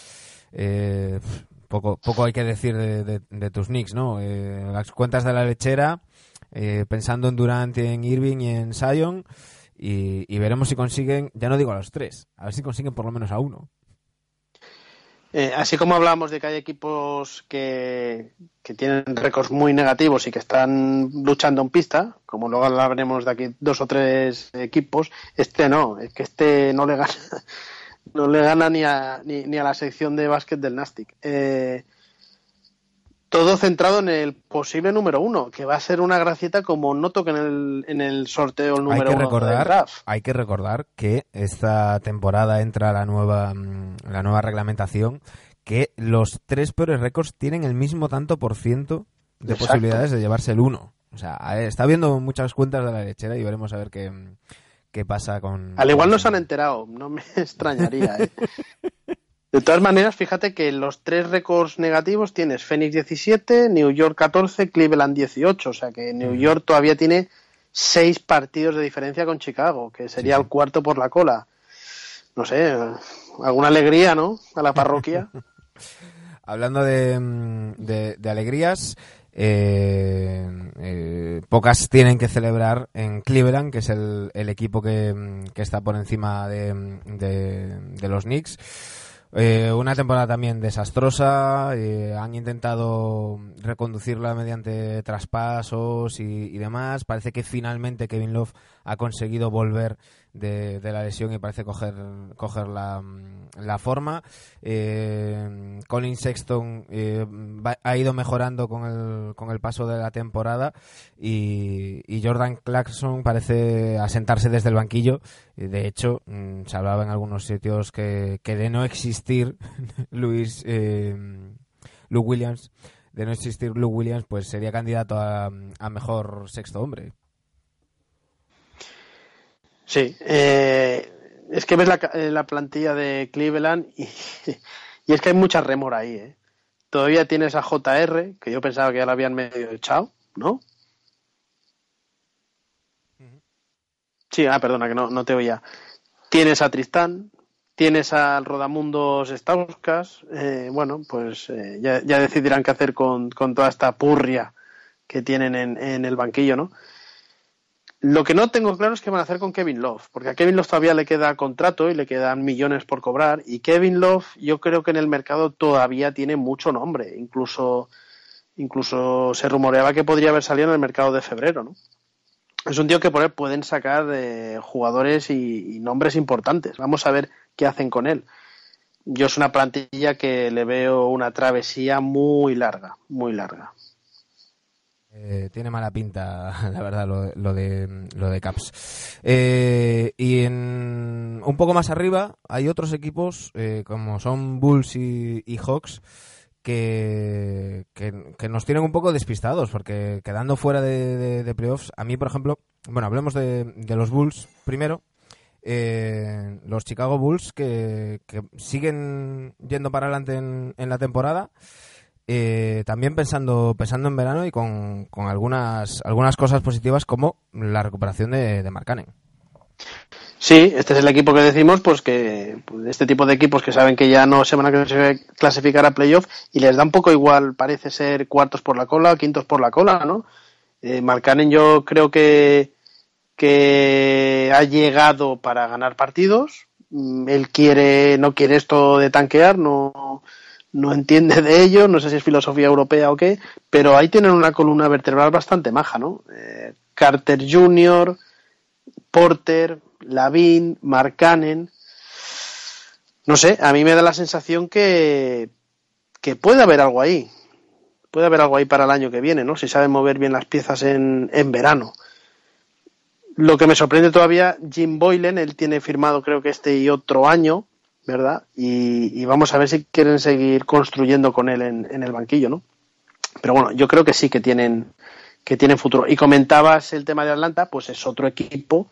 Eh, poco, poco hay que decir de, de- de tus Knicks, ¿no? Eh, las cuentas de la lechera, eh, pensando en Durant, en Irving y en Sion, y, y veremos si consiguen, ya no digo a los tres, a ver si consiguen por lo menos a uno. Eh, así como hablábamos de que hay equipos que, que tienen récords muy negativos y que están luchando en pista, como luego hablaremos de aquí dos o tres equipos, este no, es que este no le gana, no le gana ni a, ni, ni a la sección de básquet del Nastic. Eh, todo centrado en el posible número uno, que va a ser una gracieta como no toque en el, en el sorteo el Hay número que uno recordar, draft. hay que recordar que esta temporada entra la nueva, mm, la nueva reglamentación, que los tres peores récords tienen el mismo tanto por ciento de Exacto. posibilidades de llevarse el uno. O sea, está viendo muchas cuentas de la lechera y veremos a ver qué, qué pasa con... Al igual con no eso. se han enterado, no me extrañaría. ¿eh? De todas maneras, fíjate que los tres récords negativos tienes Phoenix 17, New York 14, Cleveland 18. O sea que New York todavía tiene seis partidos de diferencia con Chicago, que sería el cuarto por la cola. No sé, alguna alegría, ¿no? A la parroquia. Hablando de, mm, de- de alegrías, eh, eh, pocas tienen que celebrar en Cleveland, que es el, el equipo que, mm, que está por encima de, mm, de- de los Knicks. Eh, una temporada también desastrosa. eh, han intentado reconducirla mediante traspasos y, y demás. Parece que finalmente Kevin Love ha conseguido volver de, la lesión y parece coger, coger la, la forma. Eh, Colin Sexton eh, ha ido mejorando con el, con el paso de la temporada y, y Jordan Clarkson parece asentarse desde el banquillo. Eh, De hecho, mm, se hablaba en algunos sitios que, que de no existir Luis eh, Luke Williams, de no existir Luke Williams, pues sería candidato a mejor sexto hombre. Sí, eh, es que ves la, ca- eh, la plantilla de Cleveland y, y es que hay mucha remora ahí. ¿eh? Todavía tienes a JR, que yo pensaba que ya la habían medio echado, ¿no? Sí, ah, perdona, que no, no te oía. Tienes a Tristán, tienes al Rodamundos Stauskas, eh, bueno, pues eh, ya, ya decidirán qué hacer con, con toda esta purria que tienen en, en el banquillo, ¿no? Lo que no tengo claro es qué van a hacer con Kevin Love, porque a Kevin Love todavía le queda contrato y le quedan millones por cobrar, y Kevin Love yo creo que en el mercado todavía tiene mucho nombre, incluso, incluso se rumoreaba que podría haber salido en el mercado de febrero, ¿no? Es un tío que por él pueden sacar eh, jugadores y, y nombres importantes. Vamos a ver qué hacen con él. Yo es una plantilla que le veo una travesía muy larga, muy larga. Eh, tiene mala pinta, la verdad, lo, lo de lo de Caps. Eh, y en, un poco más arriba hay otros equipos eh, como son Bulls y, Hawks que, que, nos tienen un poco despistados porque quedando fuera de, playoffs, a mí por ejemplo, bueno, hablemos de, los Bulls primero. Eh, los Chicago Bulls que, que siguen yendo para adelante en la temporada. Eh, también pensando pensando en verano y con, con algunas algunas cosas positivas como la recuperación de, de Mark Cannon. Sí, este es el equipo que decimos, pues que pues, este tipo de equipos que saben que ya no se van a clasificar a playoff y les da un poco igual, parece ser cuartos por la cola, quintos por la cola, ¿no? Eh, Marcanen yo creo que, que ha llegado para ganar partidos. Mm, él quiere, no quiere esto de tanquear, no, no entiende de ello, no sé si es filosofía europea o qué, pero ahí tienen una columna vertebral bastante maja, ¿no? Eh, Carter Jr., Porter, Lavin, Marcanen. No sé, a mí me da la sensación que, que puede haber algo ahí. Puede haber algo ahí para el año que viene, ¿no? Si saben mover bien las piezas en, en verano. Lo que me sorprende todavía, Jim Boylan, él tiene firmado creo que este y otro año, ¿verdad? Y, vamos a ver si quieren seguir construyendo con él en, en, el banquillo, ¿no? Pero bueno, yo creo que sí que tienen, que tienen futuro. Y comentabas el tema de Atlanta, pues es otro equipo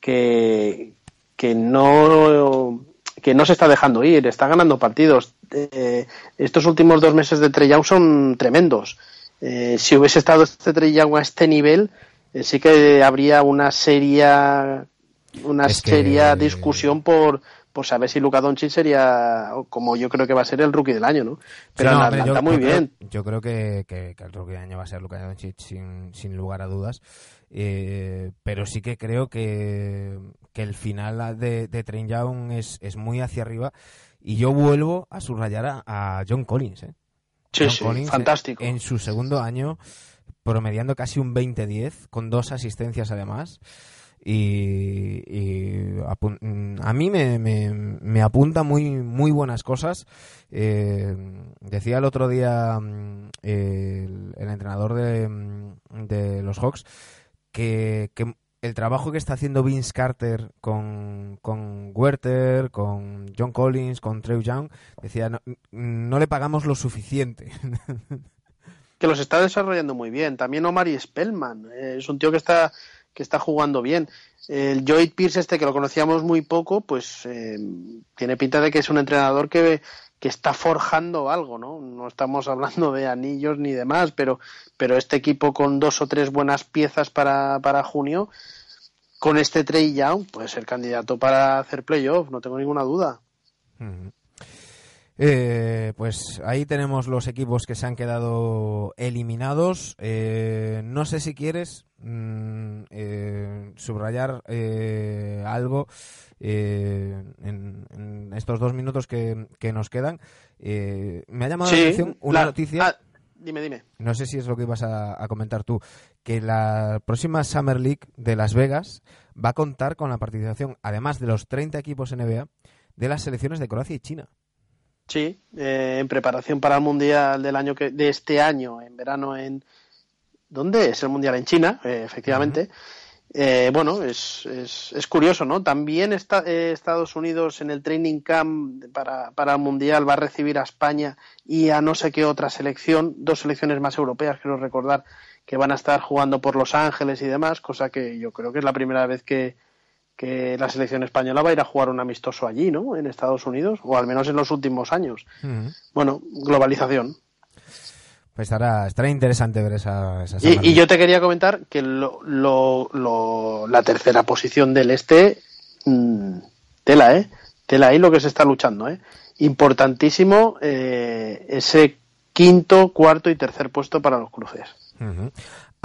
que, que no que no se está dejando ir, está ganando partidos. Eh, estos últimos dos meses de Trey Young son tremendos. Eh, si hubiese estado este Trey Young a este nivel, eh, sí que habría una seria una seria discusión por, por saber si Luka Doncic sería como yo creo que va a ser el rookie del año, ¿no? Pero Atlanta muy bien. yo creo que, que, el rookie del año va a ser Luka Doncic sin, sin lugar a dudas. Eh, pero sí que creo que, el final de, de Train Young es, es, muy hacia arriba. Y yo vuelvo a subrayar a, John Collins. ¿eh? Sí, sí, fantástico. En, su segundo año, promediando casi un 20-10, con dos asistencias además. Y, a mí me, me, apunta muy, muy buenas cosas. Eh, decía el otro día mm, el, entrenador de, mm, de los Hawks que, el trabajo que está haciendo Vince Carter con, con Werther, con John Collins, con Trey Young, decía, no, le pagamos lo suficiente. que los está desarrollando muy bien. También Omar y Spellman. Eh, es un tío que está, que está jugando bien. El Joey Pierce, este que lo conocíamos muy poco, pues eh, tiene pinta de que es un entrenador que, que está forjando algo, ¿no? No estamos hablando de anillos ni demás, pero, pero este equipo con dos o tres buenas piezas para, para junio, con este Trey Young, puede ser candidato para hacer playoff, no tengo ninguna duda. Eh, pues ahí tenemos los equipos que se han quedado eliminados. Eh, no sé si quieres mm, eh, subrayar algo en, estos dos minutos que, nos quedan. me ha llamado la atención una noticia. Ah, dime, dime. No sé si es lo que ibas a, a comentar tú. Que la próxima Summer League de Las Vegas va a contar con la participación, además de los 30 equipos NBA, de las selecciones de Croacia y China. Sí, eh, en preparación para el mundial del año que de este año, en verano en ¿dónde es el mundial en China? Eh, efectivamente. Eh, bueno, es, es, es, curioso, ¿no? También está, Estados Unidos en el training camp para, para el mundial va a recibir a España y a no sé qué otra selección, dos selecciones más europeas, quiero recordar, que van a estar jugando por Los Ángeles y demás, cosa que yo creo que es la primera vez que, que la selección española va a ir a jugar un amistoso allí, ¿no? En Estados Unidos, o al menos en los últimos años. Bueno, globalización. Pues estará, estará interesante ver esa, y, yo te quería comentar que lo, lo, la tercera posición del este, mm, tela, ¿eh? Tela ahí lo que se está luchando, ¿eh? Importantísimo eh, ese quinto, cuarto y tercer puesto para los cruces.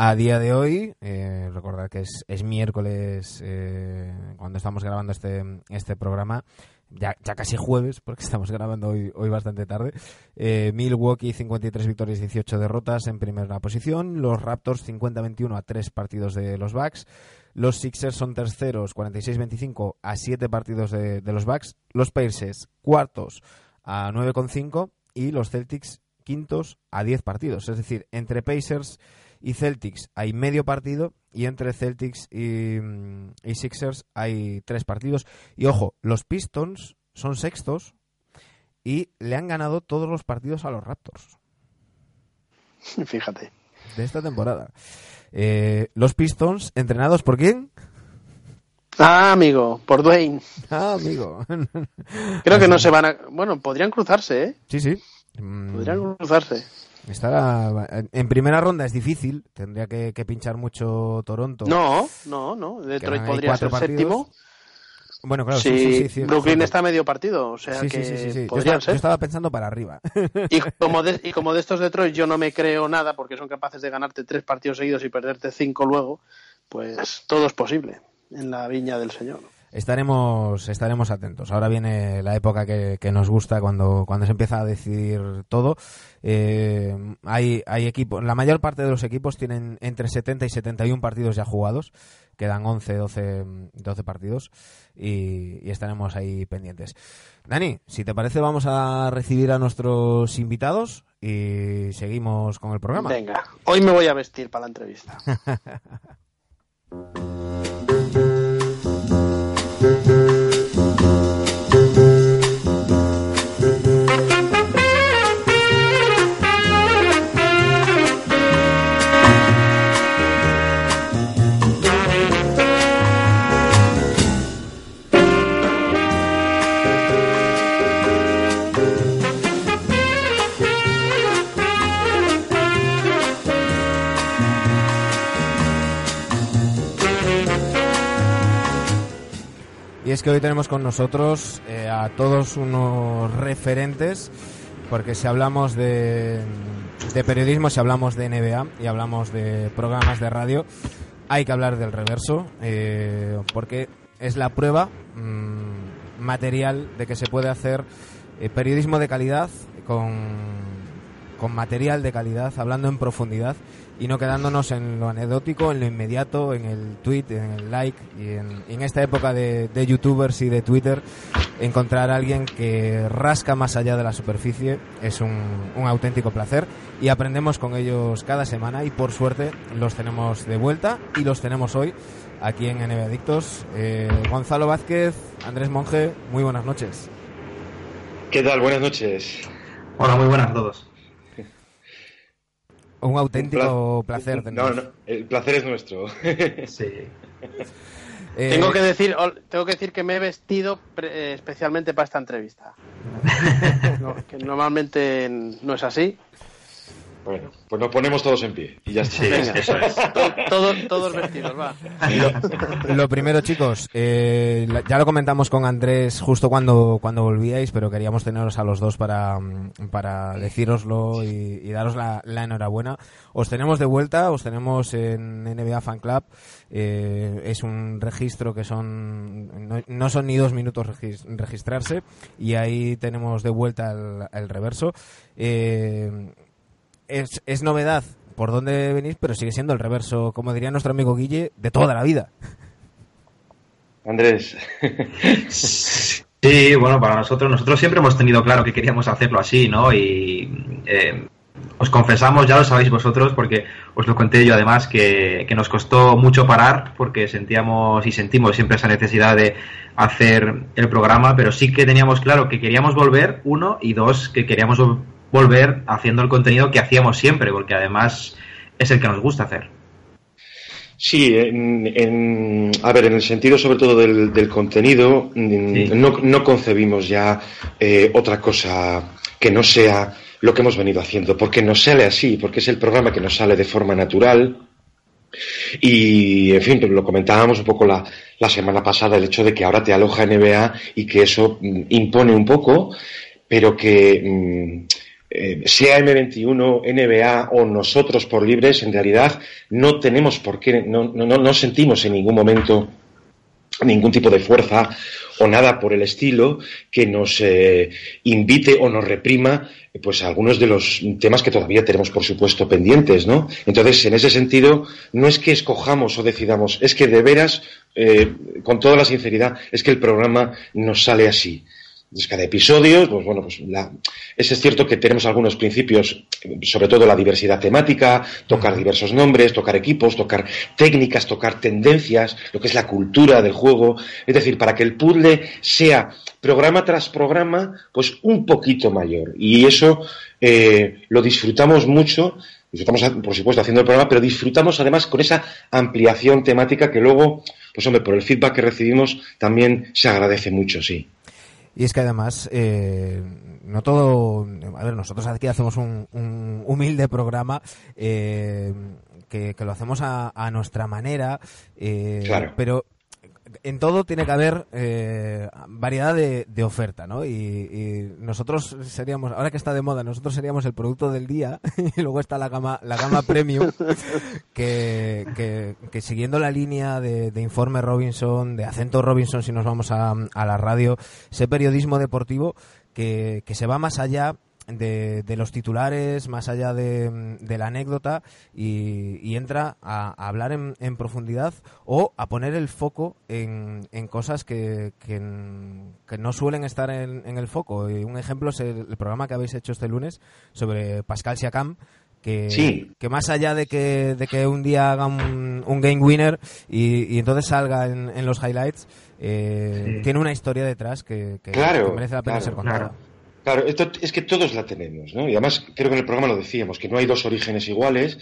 A día de hoy, eh, recordad que es, es miércoles eh, cuando estamos grabando este, este programa, ya, ya casi jueves, porque estamos grabando hoy, hoy bastante tarde. Eh, Milwaukee 53 victorias, 18 derrotas en primera posición. Los Raptors 50-21 a 3 partidos de los Bucks. Los Sixers son terceros 46-25 a 7 partidos de, de los Bucks. Los Pacers cuartos a 9,5 y los Celtics quintos a 10 partidos. Es decir, entre Pacers y Celtics hay medio partido y entre Celtics y, mm, Sixers hay tres partidos. Y ojo, los Pistons son sextos y le han ganado todos los partidos a los Raptors. Fíjate. De esta temporada. Eh, los Pistons, entrenados por quién? Ah, amigo, por Dwayne. Ah, amigo. Creo que no se van a... Bueno, podrían cruzarse, ¿eh? Sí, sí. Podrían cruzarse. Estará, en primera ronda es difícil, tendría que, pinchar mucho Toronto. No, no, no. Detroit podría ser séptimo. Bueno, claro, Sí, sí, sí, sí, sí, Brooklyn está a medio partido, o sea que. Yo, podrían estaba, yo ser. estaba pensando para arriba. Y como, de, y como de estos Detroit yo no me creo nada porque son capaces de ganarte tres partidos seguidos y perderte cinco luego, pues todo es posible en la viña del Señor. Estaremos, estaremos atentos. Ahora viene la época que, que nos gusta cuando, cuando se empieza a decidir todo. Eh, hay, hay equipos, la mayor parte de los equipos tienen entre 70 y 71 partidos ya jugados. Quedan 11, 12, 12 partidos y, y estaremos ahí pendientes. Dani, si te parece vamos a recibir a nuestros invitados y seguimos con el programa. Venga, hoy me voy a vestir para la entrevista. Y es que hoy tenemos con nosotros eh, a todos unos referentes, porque si hablamos de, de periodismo, si hablamos de NBA y hablamos de programas de radio, hay que hablar del reverso, eh, porque es la prueba mm, material de que se puede hacer eh, periodismo de calidad con, con material de calidad, hablando en profundidad y no quedándonos en lo anecdótico, en lo inmediato, en el tweet, en el like y en, en esta época de, de youtubers y de Twitter, encontrar a alguien que rasca más allá de la superficie es un, un auténtico placer y aprendemos con ellos cada semana y por suerte los tenemos de vuelta y los tenemos hoy aquí en NBA Adictos. Eh, Gonzalo Vázquez, Andrés Monge, muy buenas noches. ¿Qué tal? Buenas noches. Hola, muy buenas a todos. Un auténtico Un pla- placer. No, no, el placer es nuestro. Sí. Eh, Tengo que decir, tengo que decir que me he vestido pre- eh, especialmente para esta entrevista. No, que normalmente no es así. Bueno, pues nos ponemos todos en pie y ya está. Sí, eso es. To- Todos, todos vestidos, va. Lo primero, chicos, eh, ya lo comentamos con Andrés justo cuando, cuando volvíais, pero queríamos teneros a los dos para, para decíroslo y, y daros la, la enhorabuena. Os tenemos de vuelta, os tenemos en NBA Fan Club. eh, es un registro que son no, no son ni dos minutos regis- registrarse y ahí tenemos de vuelta el, el reverso. Eh, es, es novedad por dónde venís, pero sigue siendo el reverso, como diría nuestro amigo Guille, de toda la vida. Andrés, Sí, bueno, para nosotros, nosotros siempre hemos tenido claro que queríamos hacerlo así, ¿no? Y eh, os confesamos, ya lo sabéis vosotros, porque os lo conté yo además, que, que nos costó mucho parar, porque sentíamos y sentimos siempre esa necesidad de hacer el programa, pero sí que teníamos claro que queríamos volver, uno, y dos, que queríamos volver haciendo el contenido que hacíamos siempre, porque además es el que nos gusta hacer. sí, en, en- a ver, en el sentido sobre todo del, del contenido, Sí. no, no concebimos ya eh, otra cosa que no sea lo que hemos venido haciendo, porque nos sale así, porque es el programa que nos sale de forma natural. Y, en fin, lo comentábamos un poco la, la semana pasada, el hecho de que ahora te aloja NBA y que eso mm, impone un poco, pero que mm, sea M21, NBA o nosotros por libres, en realidad no tenemos por qué, no, no, sentimos en ningún momento ningún tipo de fuerza o nada por el estilo que nos eh, invite o nos reprima pues algunos de los temas que todavía tenemos por supuesto pendientes no entonces en ese sentido no es que escojamos o decidamos es que de veras eh, con toda la sinceridad es que el programa nos sale así entonces, cada episodio, pues bueno, pues la, es, es cierto que tenemos algunos principios, sobre todo la diversidad temática, tocar diversos nombres, tocar equipos, tocar técnicas, tocar tendencias, lo que es la cultura del juego. Es decir, para que el puzzle sea programa tras programa, pues un poquito mayor. Y eso eh, lo disfrutamos mucho. Disfrutamos, por supuesto, haciendo el programa, pero disfrutamos además con esa ampliación temática que luego, pues hombre, por el feedback que recibimos, también se agradece mucho, sí. Y es que además, eh, no todo. A ver, nosotros aquí hacemos un, un humilde programa eh, que, que lo hacemos a, a nuestra manera, eh, Claro. pero en todo tiene que haber eh, variedad de, de oferta, ¿no? Y, y nosotros seríamos, ahora que está de moda, nosotros seríamos el producto del día y luego está la gama, la gama premium que, que, que siguiendo la línea de, de Informe Robinson, de Acento Robinson, si nos vamos a, a la radio, ese periodismo deportivo que, que se va más allá de, de los titulares, más allá de, de la anécdota y, y entra a, a hablar en, en profundidad o a poner el foco en, en cosas que, que, n- que no suelen estar en, el foco. Y un ejemplo es el, el programa que habéis hecho este lunes sobre Pascal Siakam, que, Sí. que más allá de que, de que un día haga un, un game winner y, y entonces salga en, en los highlights, eh, Sí. tiene una historia detrás que, Claro, merece la pena claro, ser contada. claro. Claro, esto es que todos la tenemos, ¿no? Y además creo que en el programa lo decíamos, que no hay dos orígenes iguales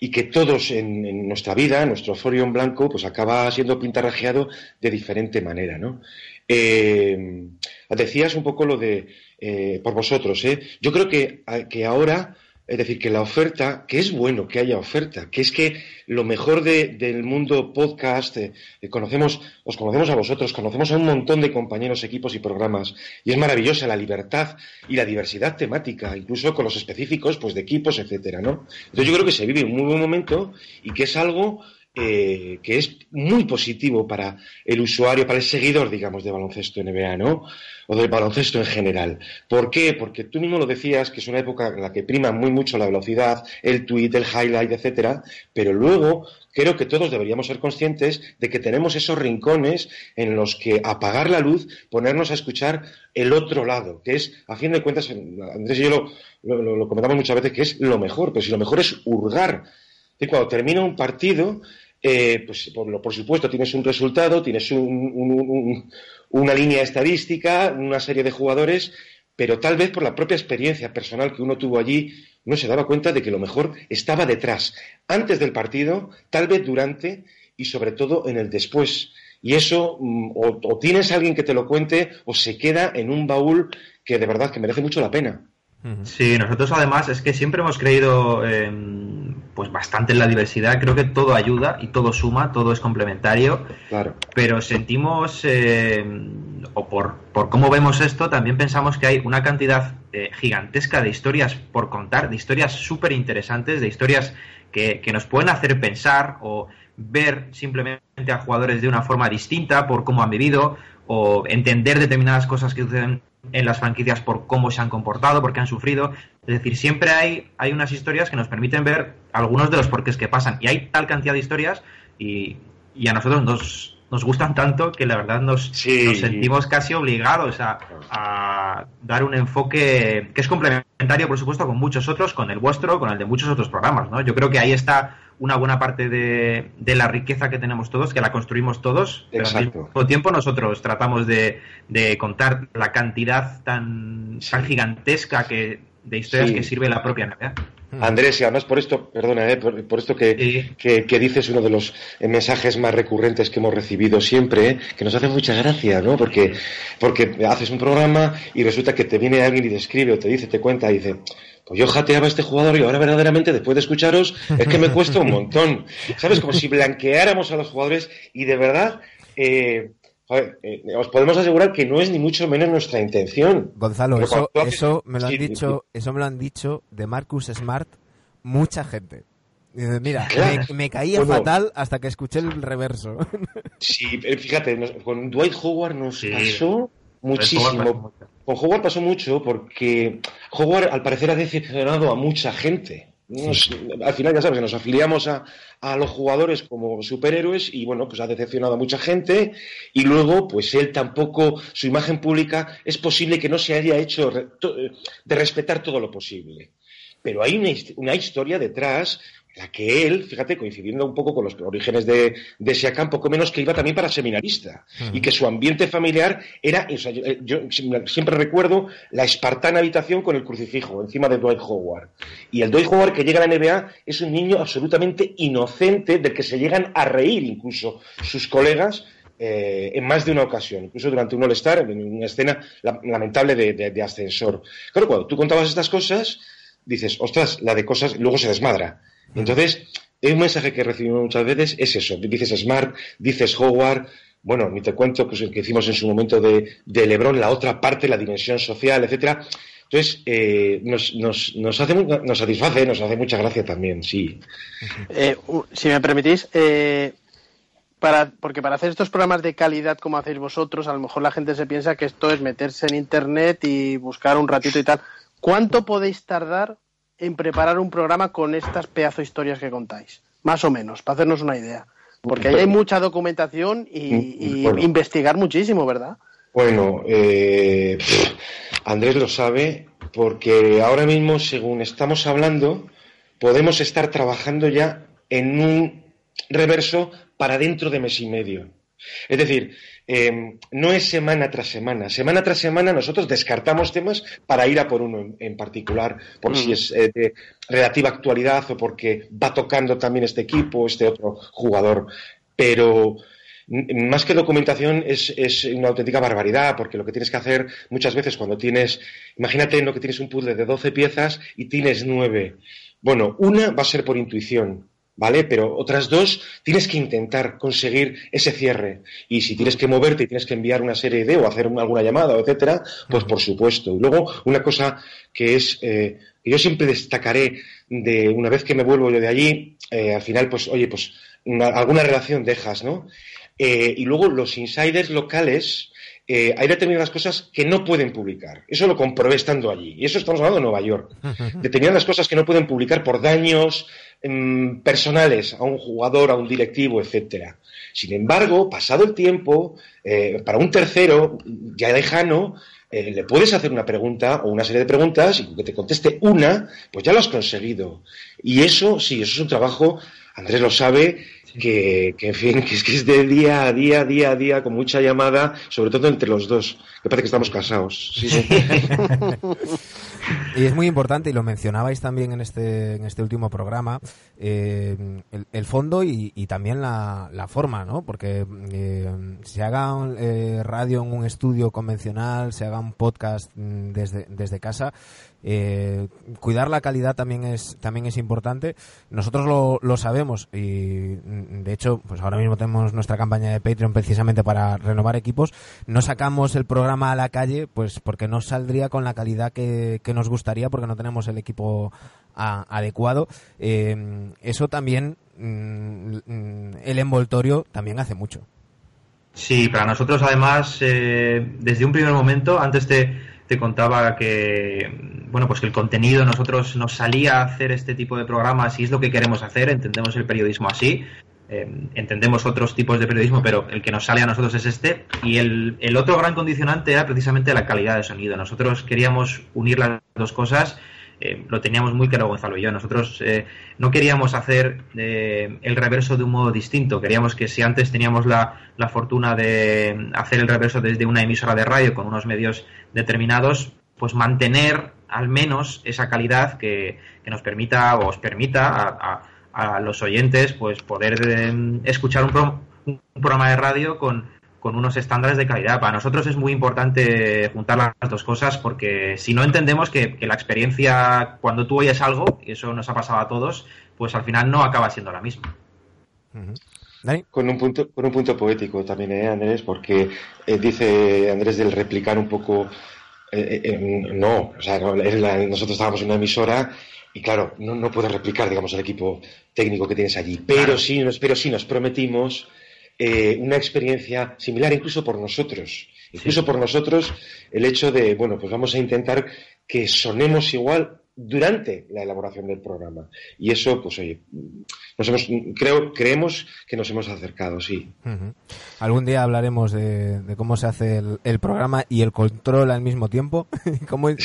y que todos en, nuestra vida, nuestro folio en blanco, pues acaba siendo pintarrajeado de diferente manera, ¿no? Eh, decías un poco lo de eh, por vosotros, ¿eh? Yo creo que, que ahora, es decir, que la oferta, que es bueno que haya oferta, que es que lo mejor de- del mundo podcast, eh, eh, conocemos, os conocemos a vosotros, conocemos a un montón de compañeros, equipos y programas, y es maravillosa la libertad y la diversidad temática, incluso con los específicos, pues de equipos, etcétera, ¿no? Entonces yo creo que se vive un muy buen momento y que es algo eh, que es muy positivo para el usuario, para el seguidor, digamos, de baloncesto NBA, ¿no? O del baloncesto en general. ¿Por qué? Porque tú mismo lo decías, que es una época en la que prima muy mucho la velocidad, el tweet, el highlight, etcétera, pero luego creo que todos deberíamos ser conscientes de que tenemos esos rincones en los que apagar la luz, ponernos a escuchar el otro lado, que es, a fin de cuentas, Andrés y yo lo, comentamos muchas veces, que es lo mejor, pero si lo mejor es hurgar. Y cuando termina un partido, eh, pues por, por supuesto tienes un resultado, tienes un- un- un- una línea estadística, una serie de jugadores, pero tal vez por la propia experiencia personal que uno tuvo allí, no se daba cuenta de que lo mejor estaba detrás, antes del partido, tal vez durante y sobre todo en el después. Y eso mm, o, tienes a alguien que te lo cuente o se queda en un baúl que de verdad que merece mucho la pena. Sí, nosotros además es que siempre hemos creído pues bastante en la diversidad. Creo que todo ayuda y todo suma, todo es complementario. Claro. Pero sentimos, eh, o por, por cómo vemos esto, también pensamos que hay una cantidad eh, gigantesca de historias por contar, de historias súper interesantes, de historias que, que nos pueden hacer pensar o ver simplemente a jugadores de una forma distinta por cómo han vivido o entender determinadas cosas que suceden en las franquicias por cómo se han comportado, por qué han sufrido. Es decir, siempre hay, hay unas historias que nos permiten ver algunos de los porqués que pasan. Y hay tal cantidad de historias y, y a nosotros nos, nos gustan tanto que la verdad nos, Sí. nos sentimos casi obligados a, a dar un enfoque que es complementario, por supuesto, con muchos otros, con el vuestro, con el de muchos otros programas. ¿no? Yo creo que ahí está una buena parte de, de la riqueza que tenemos todos, que la construimos todos, pero al mismo tiempo nosotros tratamos de, de contar la cantidad tan, tan gigantesca que, de historias Sí. que sirve la propia NBA. Andrés, y además por esto, perdona, eh, por, por esto que, Sí. que, que dices uno de los eh, mensajes más recurrentes que hemos recibido siempre, eh, que nos hace mucha gracia, ¿no? Porque, porque haces un programa y resulta que te viene alguien y te escribe o te dice, te cuenta y dice, pues yo jateaba a este jugador y ahora verdaderamente después de escucharos es que me cuesta un montón. ¿Sabes? Como si blanqueáramos a los jugadores y de verdad, eh, joder, eh, os podemos asegurar que no es ni mucho menos nuestra intención. Gonzalo, eso, haces- me lo han sí, dicho, eso me lo han dicho de Marcus Smart mucha gente. Mira, Claro. me, me caía Bueno. fatal hasta que escuché el reverso. Sí, eh, fíjate, nos- con Dwight Howard nos Sí. pasó muchísimo. Con Howard pasó mucho porque Howard al parecer ha decepcionado a mucha gente. Nos- al final ya sabes que nos afiliamos a, a los jugadores como superhéroes y bueno, pues ha decepcionado a mucha gente y luego pues él tampoco, su imagen pública es posible que no se haya hecho re- to- de respetar todo lo posible. Pero hay una, una historia detrás en la que él, fíjate, coincidiendo un poco con los orígenes de, de Siakam, poco menos que iba también para seminarista y que su ambiente familiar era, o sea, yo, eh, yo siempre recuerdo la espartana habitación con el crucifijo encima de Dwight Howard. Y el Dwight Howard que llega a la NBA es un niño absolutamente inocente del que se llegan a reír incluso sus colegas eh, en más de una ocasión, incluso durante un All-Star, en una escena la- lamentable de, de- de ascensor. Claro, cuando tú contabas estas cosas, dices, ostras, la de cosas, luego se desmadra. Entonces, un mensaje que recibimos muchas veces es eso. Dices Smart, dices Howard, bueno, ni te cuento pues, que hicimos en su momento de, de Lebron, la otra parte, la dimensión social, etcétera. Entonces, eh, nos, nos, nos, hace, nos satisface, nos hace mucha gracia también, sí. Eh, si me permitís, eh, para, porque para hacer estos programas de calidad como hacéis vosotros, a lo mejor la gente se piensa que esto es meterse en internet y buscar un ratito y tal. ¿Cuánto podéis tardar en preparar un programa con estas pedazo de historias que contáis? Más o menos, para hacernos una idea. Porque ahí hay mucha documentación y, y Bueno. investigar muchísimo, ¿verdad? Bueno, eh, Andrés lo sabe porque ahora mismo, según estamos hablando, podemos estar trabajando ya en un reverso para dentro de mes y medio. Es decir, eh, no es semana tras semana. Semana tras semana nosotros descartamos temas para ir a por uno en, en particular, por si es eh, de relativa actualidad o porque va tocando también este equipo o este otro jugador. Pero m- más que documentación es, es una auténtica barbaridad, porque lo que tienes que hacer muchas veces cuando tienes, imagínate en lo que tienes un puzzle de 12 piezas y tienes 9. Bueno, una va a ser por intuición, ¿vale? Pero otras dos tienes que intentar conseguir ese cierre. Y si tienes que moverte y tienes que enviar una serie de o hacer una- alguna llamada, etcétera, pues por supuesto. Y luego, una cosa que es, eh, que yo siempre destacaré de una vez que me vuelvo yo de allí, eh, al final, pues, oye, pues una- alguna relación dejas, ¿no? Eh, y luego los insiders locales, eh, hay determinadas cosas que no pueden publicar. Eso lo comprobé estando allí. Y eso estamos hablando de Nueva York. Determinadas cosas que no pueden publicar por daños em, personales a un jugador, a un directivo, etcétera. Sin embargo, pasado el tiempo, eh, para un tercero, ya lejano, eh, le puedes hacer una pregunta o una serie de preguntas y que te conteste una, pues ya lo has conseguido. Y eso, sí, eso es un trabajo, Andrés lo sabe, que, que, en fin, que es que es de día a día, día a día, con mucha llamada, sobre todo entre los dos. Me parece que estamos casados. Sí, sí. Y es muy importante, y lo mencionabais también en este, en este último programa, eh, el, fondo y, también la, forma, ¿no? Porque eh, se haga eh, radio en un estudio convencional, se haga un podcast mm, desde, desde casa, eh, cuidar la calidad también es también es importante. Nosotros lo, lo sabemos y mm, de hecho, pues ahora mismo tenemos nuestra campaña de Patreon precisamente para renovar equipos. No sacamos el programa a la calle, pues porque no saldría con la calidad que, que nos gustaría, porque no tenemos el equipo adecuado. Eh, eso también, mm, mm, el envoltorio también hace mucho. Sí, para nosotros además, eh, desde un primer momento, antes te, te contaba que, bueno, pues que el contenido nosotros nos salía a hacer este tipo de programas y es lo que queremos hacer, entendemos el periodismo así, eh, entendemos otros tipos de periodismo, pero el que nos sale a nosotros es este. Y el, el otro gran condicionante era precisamente la calidad de sonido. Nosotros queríamos unir las dos cosas. eh, lo teníamos muy claro Gonzalo y yo. Nosotros eh, no queríamos hacer eh, el reverso de un modo distinto. Queríamos que si antes teníamos la, la fortuna de hacer el reverso desde una emisora de radio con unos medios determinados, pues mantener al menos esa calidad que, que nos permita o os permita a, a- los oyentes pues poder eh, escuchar un, pro- un programa de radio con, con unos estándares de calidad. Para nosotros es muy importante juntar las dos cosas porque si no entendemos que, que la experiencia cuando tú oyes algo, y eso nos ha pasado a todos, pues al final no acaba siendo la misma. Ujú. Dani. Con un punto, con un punto poético también, ¿eh, Andrés? Porque eh, dice Andrés del replicar un poco. eh, eh, no, o sea, no, es la- nosotros estábamos en una emisora y claro, no, no puedes replicar, digamos, el equipo técnico que tienes allí. Pero Claro. sí, nos, pero sí nos prometimos eh, una experiencia similar incluso por nosotros. Incluso Sí. por nosotros, el hecho de, bueno, pues vamos a intentar que sonemos igual durante la elaboración del programa. Y eso, pues oye, nos hemos, creo, creemos que nos hemos acercado, sí. Ujú. Algún día hablaremos de, de cómo se hace el, el programa y el control al mismo tiempo y cómo, y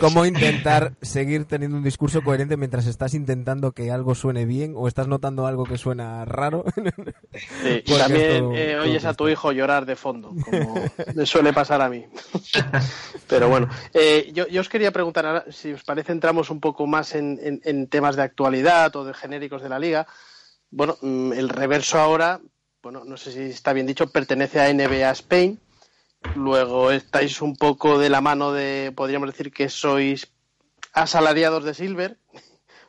cómo intentar seguir teniendo un discurso coherente mientras estás intentando que algo suene bien o estás notando algo que suena raro. Sí, y también eh, todo oyes a tu hijo llorar de fondo, como me suele pasar a mí. Pero bueno, eh, yo, yo os quería preguntar, ahora, si os parece, entramos un poco más en, en- temas de actualidad o de genéricos de la liga. Bueno, mm, el reverso ahora, bueno, no sé si está bien dicho, pertenece a NBA Spain. Luego estáis un poco de la mano de, podríamos decir que sois asalariados de Silver,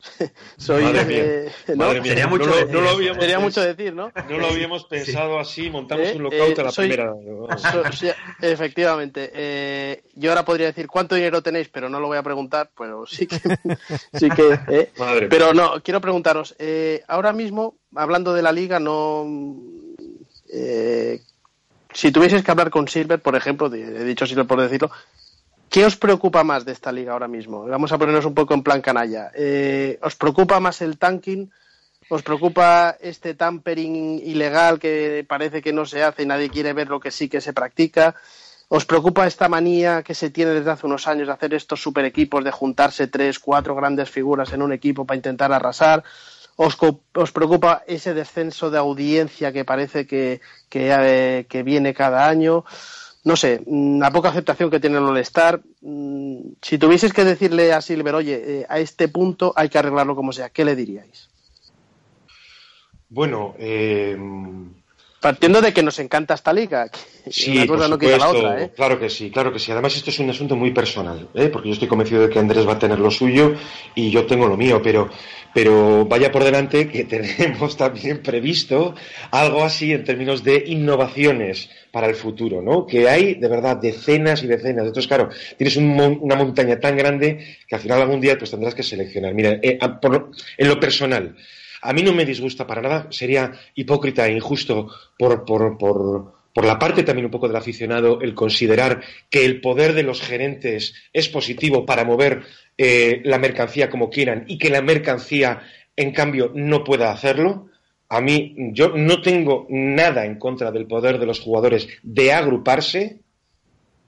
soy Madre mía, eh, ¿no? Madre mía, Sería mucho no lo habíamos Sería pens- mucho decir, ¿no? No lo habíamos pensado así, montamos Eh, un lockout eh, a la soy- primera. So- sí, efectivamente. Eh, yo ahora podría decir cuánto dinero tenéis, pero no lo voy a preguntar, pero sí que. sí que eh. Madre. Pero no, quiero preguntaros, eh, ahora mismo, hablando de la liga, no. eh, si tuvieses que hablar con Silver, por ejemplo, he dicho Silver por decirlo, ¿qué os preocupa más de esta liga ahora mismo? Vamos a ponernos un poco en plan canalla. Eh, ¿Os preocupa más el tanking? ¿Os preocupa este tampering ilegal que parece que no se hace y nadie quiere ver lo que sí que se practica? ¿Os preocupa esta manía que se tiene desde hace unos años de hacer estos super equipos, de juntarse tres, cuatro grandes figuras en un equipo para intentar arrasar? ¿Os, preocupa ese descenso de audiencia que parece que, que, eh, que viene cada año? No sé, mm, la poca aceptación que tiene el All-Star. mm, Si tuvieses que decirle a Silver, oye, eh, a este punto hay que arreglarlo como sea, ¿qué le diríais? Bueno, eh, Partiendo de que nos encanta esta liga, que sí, una cosa por no quita la otra, ¿eh? claro que sí, claro que sí. Además esto es un asunto muy personal, ¿eh? porque yo estoy convencido de que Andrés va a tener lo suyo y yo tengo lo mío, pero, pero vaya por delante que tenemos también previsto algo así en términos de innovaciones para el futuro, ¿no? Que hay de verdad decenas y decenas. Entonces, claro, tienes un mon- una montaña tan grande que al final algún día pues tendrás que seleccionar. Mira, eh, por en lo personal, a mí no me disgusta para nada, sería hipócrita e injusto por, por, por, por la parte también un poco del aficionado el considerar que el poder de los gerentes es positivo para mover eh, la mercancía como quieran y que la mercancía, en cambio, no pueda hacerlo. A mí, yo no tengo nada en contra del poder de los jugadores de agruparse,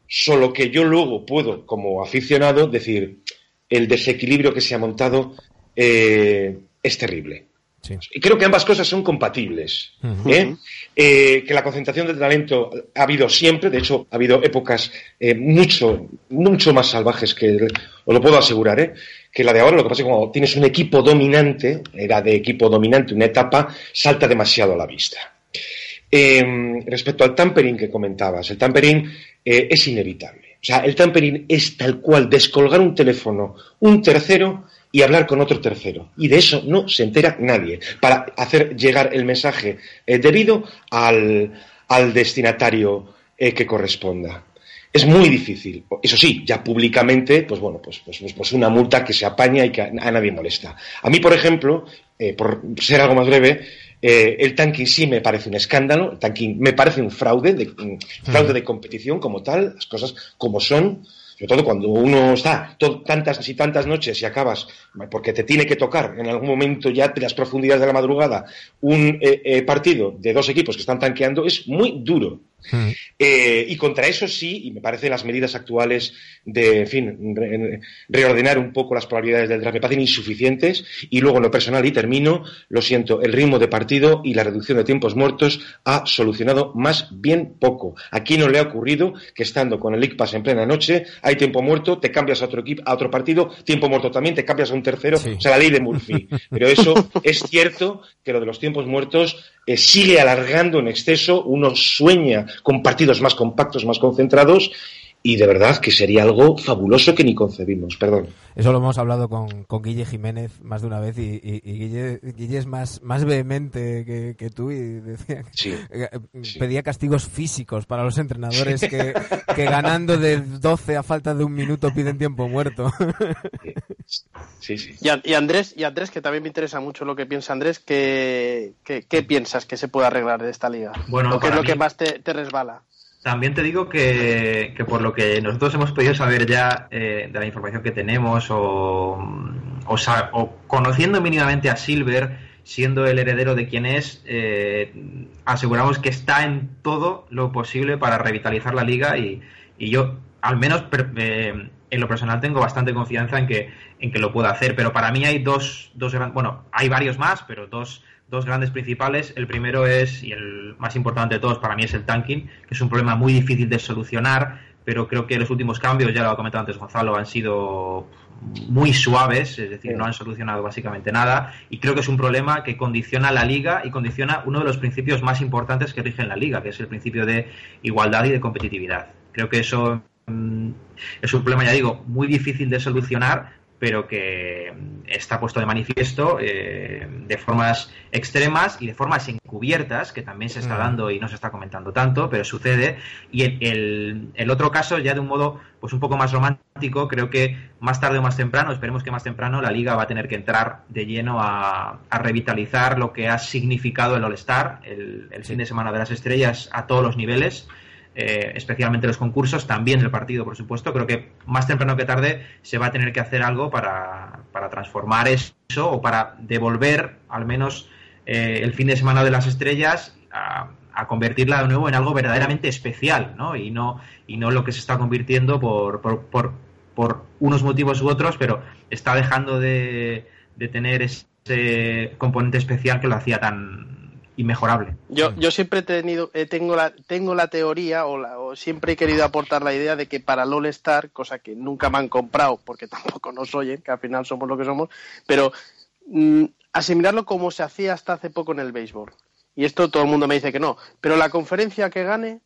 solo que yo luego puedo, como aficionado, decir el desequilibrio que se ha montado eh, es terrible. Sí. Y creo que ambas cosas son compatibles. ¿eh? Eh, que la concentración de talento ha habido siempre, de hecho, ha habido épocas eh, mucho, mucho más salvajes que, os lo puedo asegurar, ¿eh? que la de ahora. Lo que pasa es que cuando tienes un equipo dominante, era de equipo dominante una etapa, salta demasiado a la vista. Eh, respecto al tampering que comentabas, el tampering eh, es inevitable. O sea, el tampering es tal cual descolgar un teléfono, un tercero y hablar con otro tercero. Y de eso no se entera nadie. Para hacer llegar el mensaje eh, debido al, al destinatario eh, que corresponda. Es muy difícil. Eso sí, ya públicamente, pues bueno, pues, pues, pues, pues una multa que se apaña y que a, a nadie molesta. A mí, por ejemplo, eh, por ser algo más breve, eh, el tanking sí me parece un escándalo, el tanking me parece un fraude, de, un fraude de competición como tal, las cosas como son, sobre todo cuando uno está tantas y tantas noches y acabas, porque te tiene que tocar en algún momento ya de las profundidades de la madrugada, un eh, eh, partido de dos equipos que están tanqueando, es muy duro. Mm. Eh, y contra eso sí, y me parecen las medidas actuales de, en fin, re- reordenar un poco las probabilidades del draft me parecen insuficientes. Y luego en lo personal, y termino, lo siento, el ritmo de partido y la reducción de tiempos muertos ha solucionado más bien poco. Aquí no le ha ocurrido que estando con el League Pass en plena noche, hay tiempo muerto, te cambias a otro equipo, a otro partido, tiempo muerto también, te cambias a un tercero, Sí. o sea, la ley de Murphy. Pero eso es cierto que lo de los tiempos muertos eh, sigue alargando en exceso, uno sueña con partidos más compactos, más concentrados, y de verdad que sería algo fabuloso que ni concebimos, perdón. Eso lo hemos hablado con, con Guille Jiménez más de una vez y, y- y Guille, Guille es más, más vehemente que, que tú y decía que- Sí. eh, Sí. pedía castigos físicos para los entrenadores que, que ganando de 12 a falta de un minuto piden tiempo muerto. Sí, sí. Y, a- y Andrés, y Andrés, que también me interesa mucho lo que piensa Andrés, ¿qué, qué, qué piensas que se puede arreglar de esta liga? Bueno, ¿O qué es lo mí- que más te, te resbala? También te digo que, que por lo que nosotros hemos podido saber ya eh, de la información que tenemos o, o, o conociendo mínimamente a Silver, siendo el heredero de quien es, eh, aseguramos que está en todo lo posible para revitalizar la liga y, y yo al menos per- eh, en lo personal tengo bastante confianza en que, en que lo pueda hacer, pero para mí hay dos, dos bueno, hay varios más, pero dos, dos grandes principales. El primero es, y el más importante de todos para mí es el tanking, que es un problema muy difícil de solucionar, pero creo que los últimos cambios, ya lo ha comentado antes Gonzalo, han sido muy suaves, es decir, no han solucionado básicamente nada, y creo que es un problema que condiciona la liga y condiciona uno de los principios más importantes que rigen la liga, que es el principio de igualdad y de competitividad. Creo que eso mm, es un problema, ya digo, muy difícil de solucionar, pero que está puesto de manifiesto eh, de formas extremas y de formas encubiertas, que también se está dando y no se está comentando tanto, pero sucede. Y el, el, otro caso, ya de un modo pues un poco más romántico, creo que más tarde o más temprano, esperemos que más temprano, la liga va a tener que entrar de lleno a, a revitalizar lo que ha significado el All-Star, el, el fin de semana de las estrellas a todos los niveles. Eh, especialmente los concursos, también el partido, por supuesto. Creo que más temprano que tarde se va a tener que hacer algo para, para transformar eso o para devolver al menos eh, el fin de semana de las estrellas a, convertirla de nuevo en algo verdaderamente especial, ¿no? Y no, y no lo que se está convirtiendo por, por, por, por unos motivos u otros, pero está dejando de, de tener ese componente especial que lo hacía tan, inmejorable. Yo, yo siempre he tenido, eh, tengo, la, tengo la teoría o, la, o, siempre he querido aportar la idea de que para el All Star, cosa que nunca me han comprado porque tampoco nos oyen, que al final somos lo que somos, pero mm, asimilarlo como se hacía hasta hace poco en el béisbol. Y esto todo el mundo me dice que no, pero la conferencia que gane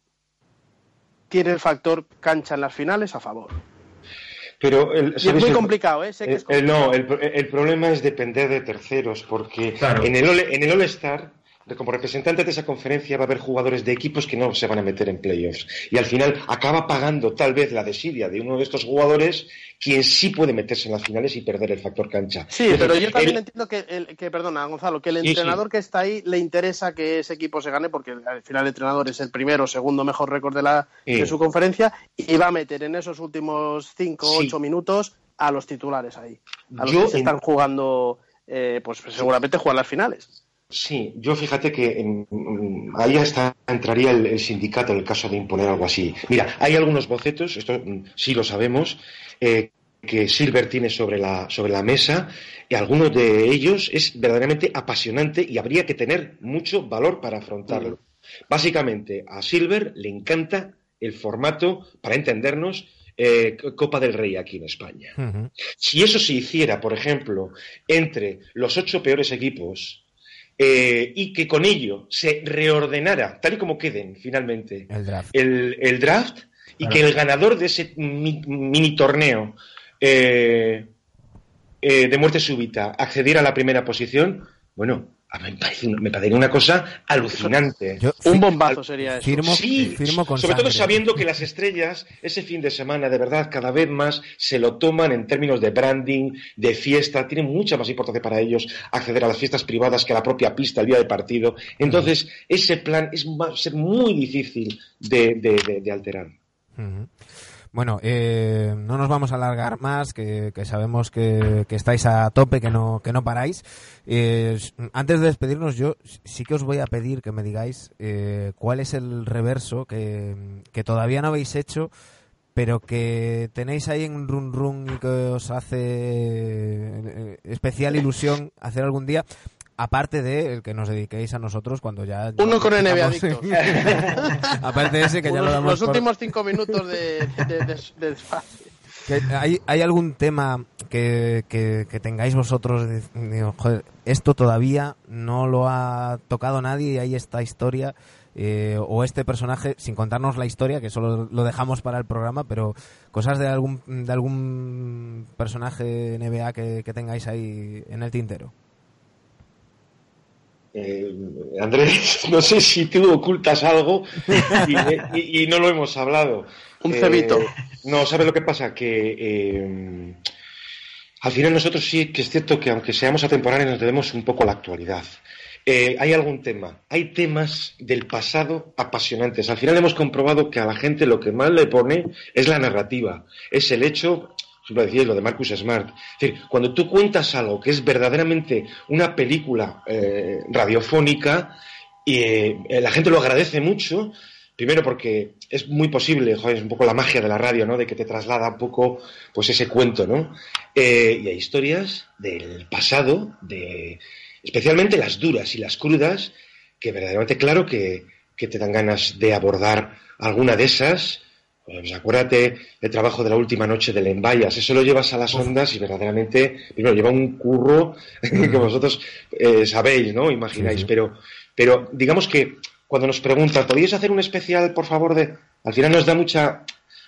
tiene el factor cancha en las finales a favor. Pero el, y es muy complicado, ¿eh? Sé que es complicado. no, el, el, problema es depender de terceros, porque claro. en el en el All Star como representante de esa conferencia va a haber jugadores de equipos que no se van a meter en playoffs. Y al final acaba pagando tal vez la desidia de uno de estos jugadores quien sí puede meterse en las finales y perder el factor cancha. Sí, Entonces, pero yo también el... entiendo que, el, que, perdona, Gonzalo, que el entrenador sí, que está ahí le interesa que ese equipo se gane porque al final el entrenador es el primero o segundo mejor récord de, la, sí. de su conferencia y va a meter en esos últimos cinco o ocho minutos a los titulares ahí. A los yo que se están jugando, eh, pues seguramente jugar las finales. Sí, yo fíjate que en, ahí hasta entraría el, el, sindicato en el caso de imponer algo así. Mira, hay algunos bocetos, esto sí lo sabemos, eh, que Silver tiene sobre la, sobre la mesa, y algunos de ellos es verdaderamente apasionante y habría que tener mucho valor para afrontarlo. Básicamente, a Silver le encanta el formato, para entendernos, eh, Copa del Rey aquí en España. Uh -huh. Si eso se hiciera, por ejemplo, entre los ocho peores equipos eh, y que con ello se reordenara, tal y como queden finalmente, el draft, el, el draft y claro. que el ganador de ese mi, mini torneo eh, eh, de muerte súbita accediera a la primera posición, bueno, a mí me parece, me parece una cosa alucinante. Yo, un bombazo sería eso. Firmo, sí, firmo con sobre sangre. todo sabiendo que las estrellas ese fin de semana de verdad cada vez más se lo toman en términos de branding, de fiesta, tiene mucha más importancia para ellos acceder a las fiestas privadas que a la propia pista el día del partido. Entonces, uh -huh. ese plan es va a ser muy difícil de, de, de, de alterar. Uh -huh. Bueno, eh, no nos vamos a alargar más, que, sabemos que, que, estáis a tope, que no, que no paráis. Eh, antes de despedirnos, yo sí que os voy a pedir que me digáis eh, cuál es el reverso que, que, todavía no habéis hecho, pero que tenéis ahí en Run Run y que os hace eh, especial ilusión hacer algún día aparte de el que nos dediquéis a nosotros cuando ya... Uno con NBA adictos. aparte de ese que ya lo damos Los por... últimos cinco minutos de, de, de, de desfase. ¿Hay, ¿Hay algún tema que, que, que tengáis vosotros? Digo, joder, esto todavía no lo ha tocado nadie y hay esta historia eh, o este personaje, sin contarnos la historia, que solo lo dejamos para el programa, pero cosas de algún, de algún personaje NBA que, que tengáis ahí en el tintero. Eh, Andrés, no sé si tú ocultas algo y, y, y no lo hemos hablado. Un cebito. Eh, no, ¿sabes lo que pasa? Que eh, al final nosotros sí que es cierto que aunque seamos atemporales nos debemos un poco a la actualidad. Hay algún tema, hay temas del pasado apasionantes. Al final hemos comprobado que a la gente lo que más le pone es la narrativa, es el hecho decía lo de Marcus Smart. Es decir, cuando tú cuentas algo que es verdaderamente una película eh, radiofónica, y eh, la gente lo agradece mucho, primero porque es muy posible, joder, es un poco la magia de la radio, ¿no? De que te traslada un poco, pues ese cuento, ¿no? Eh, y hay historias del pasado, de especialmente las duras y las crudas, que verdaderamente claro que, que te dan ganas de abordar alguna de esas pues acuérdate el trabajo de la última noche del Envayas, eso lo llevas a las ondas y verdaderamente, primero, lleva un curro que vosotros eh, sabéis, ¿no? Imagináis, sí. pero, pero digamos que cuando nos preguntan, ¿podríais hacer un especial, por favor, de... Al final nos da mucha...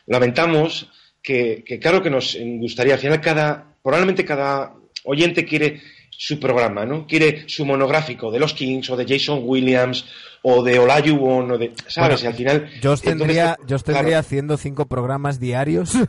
Lamentamos que, que claro que nos gustaría, al final cada probablemente cada oyente quiere su programa, ¿no? Quiere su monográfico de los Kings o de Jason Williams o de Olajuwon o de, ¿sabes? Bueno, y al final... Yo os tendría, entonces, yo os tendría claro, haciendo cinco programas diarios.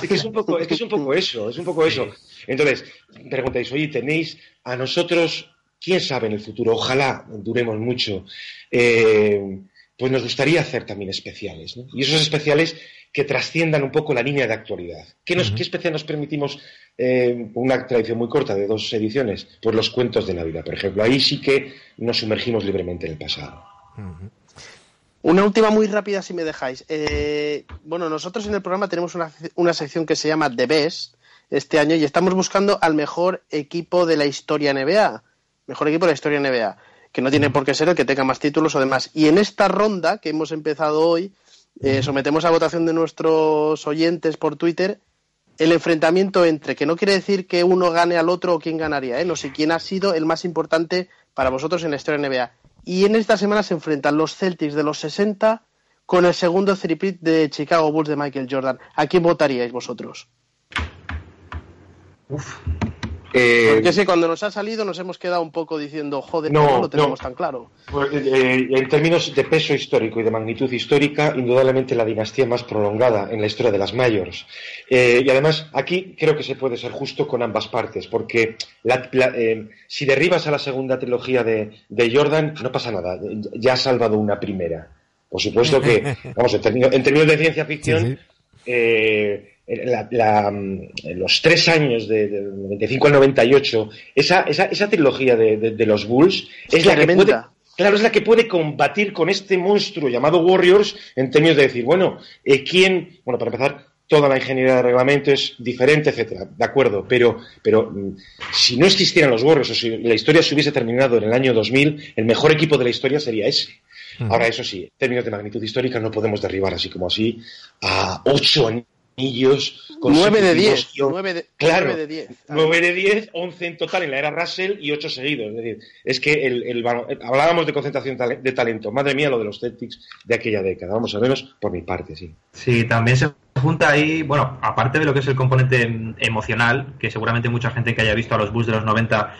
es que es un poco, es que es un poco eso, es un poco eso. Entonces, preguntáis, oye, tenéis a nosotros, quién sabe en el futuro, ojalá duremos mucho, eh, pues nos gustaría hacer también especiales, ¿no? Y esos especiales que trasciendan un poco la línea de actualidad. ¿Qué, nos, ¿qué especial nos permitimos eh, una tradición muy corta de dos ediciones? Pues los cuentos de Navidad, por ejemplo. Ahí sí que nos sumergimos libremente en el pasado. Una última muy rápida, si me dejáis. Eh, bueno, nosotros en el programa tenemos una, una, sección que se llama The Best este año y estamos buscando al mejor equipo de la historia NBA. Mejor equipo de la historia NBA. Que no tiene por qué ser el que tenga más títulos o demás. Y en esta ronda que hemos empezado hoy, eh, sometemos a votación de nuestros oyentes por Twitter el enfrentamiento entre, que no quiere decir que uno gane al otro o quién ganaría, ¿eh? no sé quién ha sido el más importante para vosotros en la historia NBA. Y en esta semana se enfrentan los Celtics de los 60 con el segundo tripit de Chicago Bulls de Michael Jordan. ¿A quién votaríais vosotros? Uf. Eh, Porque sí, cuando nos ha salido nos hemos quedado un poco diciendo, joder, No, no, lo tenemos no. tan claro. Pues, eh, en términos de peso histórico y de magnitud histórica, indudablemente la dinastía más prolongada en la historia de las Mayors. Eh, y además, aquí creo que se puede ser justo con ambas partes, porque la- la- eh, si derribas a la segunda trilogía de, de Jordan, no pasa nada, ya has salvado una primera. Por supuesto que, vamos, en términos, en términos de ciencia ficción, Sí, sí. La- la, mm, los tres años de, de 95 al 98, esa, esa, esa trilogía de, de- de los Bulls es la que puede, claro, es la que puede combatir con este monstruo llamado Warriors en términos de decir, bueno, eh, ¿quién? Bueno, para empezar, toda la ingeniería de reglamento es diferente, etcétera, de acuerdo, pero, pero mm, si no existieran los Warriors o si la historia se hubiese terminado en el año 2000, el mejor equipo de la historia sería ese. Ahora, eso sí, en términos de magnitud histórica no podemos derribar así como así a ocho anillos. 9 de 10. consecutivos. 9 de, Claro, nueve de 10. 9 de 10, 11 en total en la era Russell y 8 seguidos. Es decir, es que el, el balon- hablábamos de concentración de talento. Madre mía, lo de los Celtics de aquella década. Vamos a menos por mi parte, sí. Sí, también se junta ahí, bueno, aparte de lo que es el componente mm, emocional, que seguramente mucha gente que haya visto a los Bulls de los 90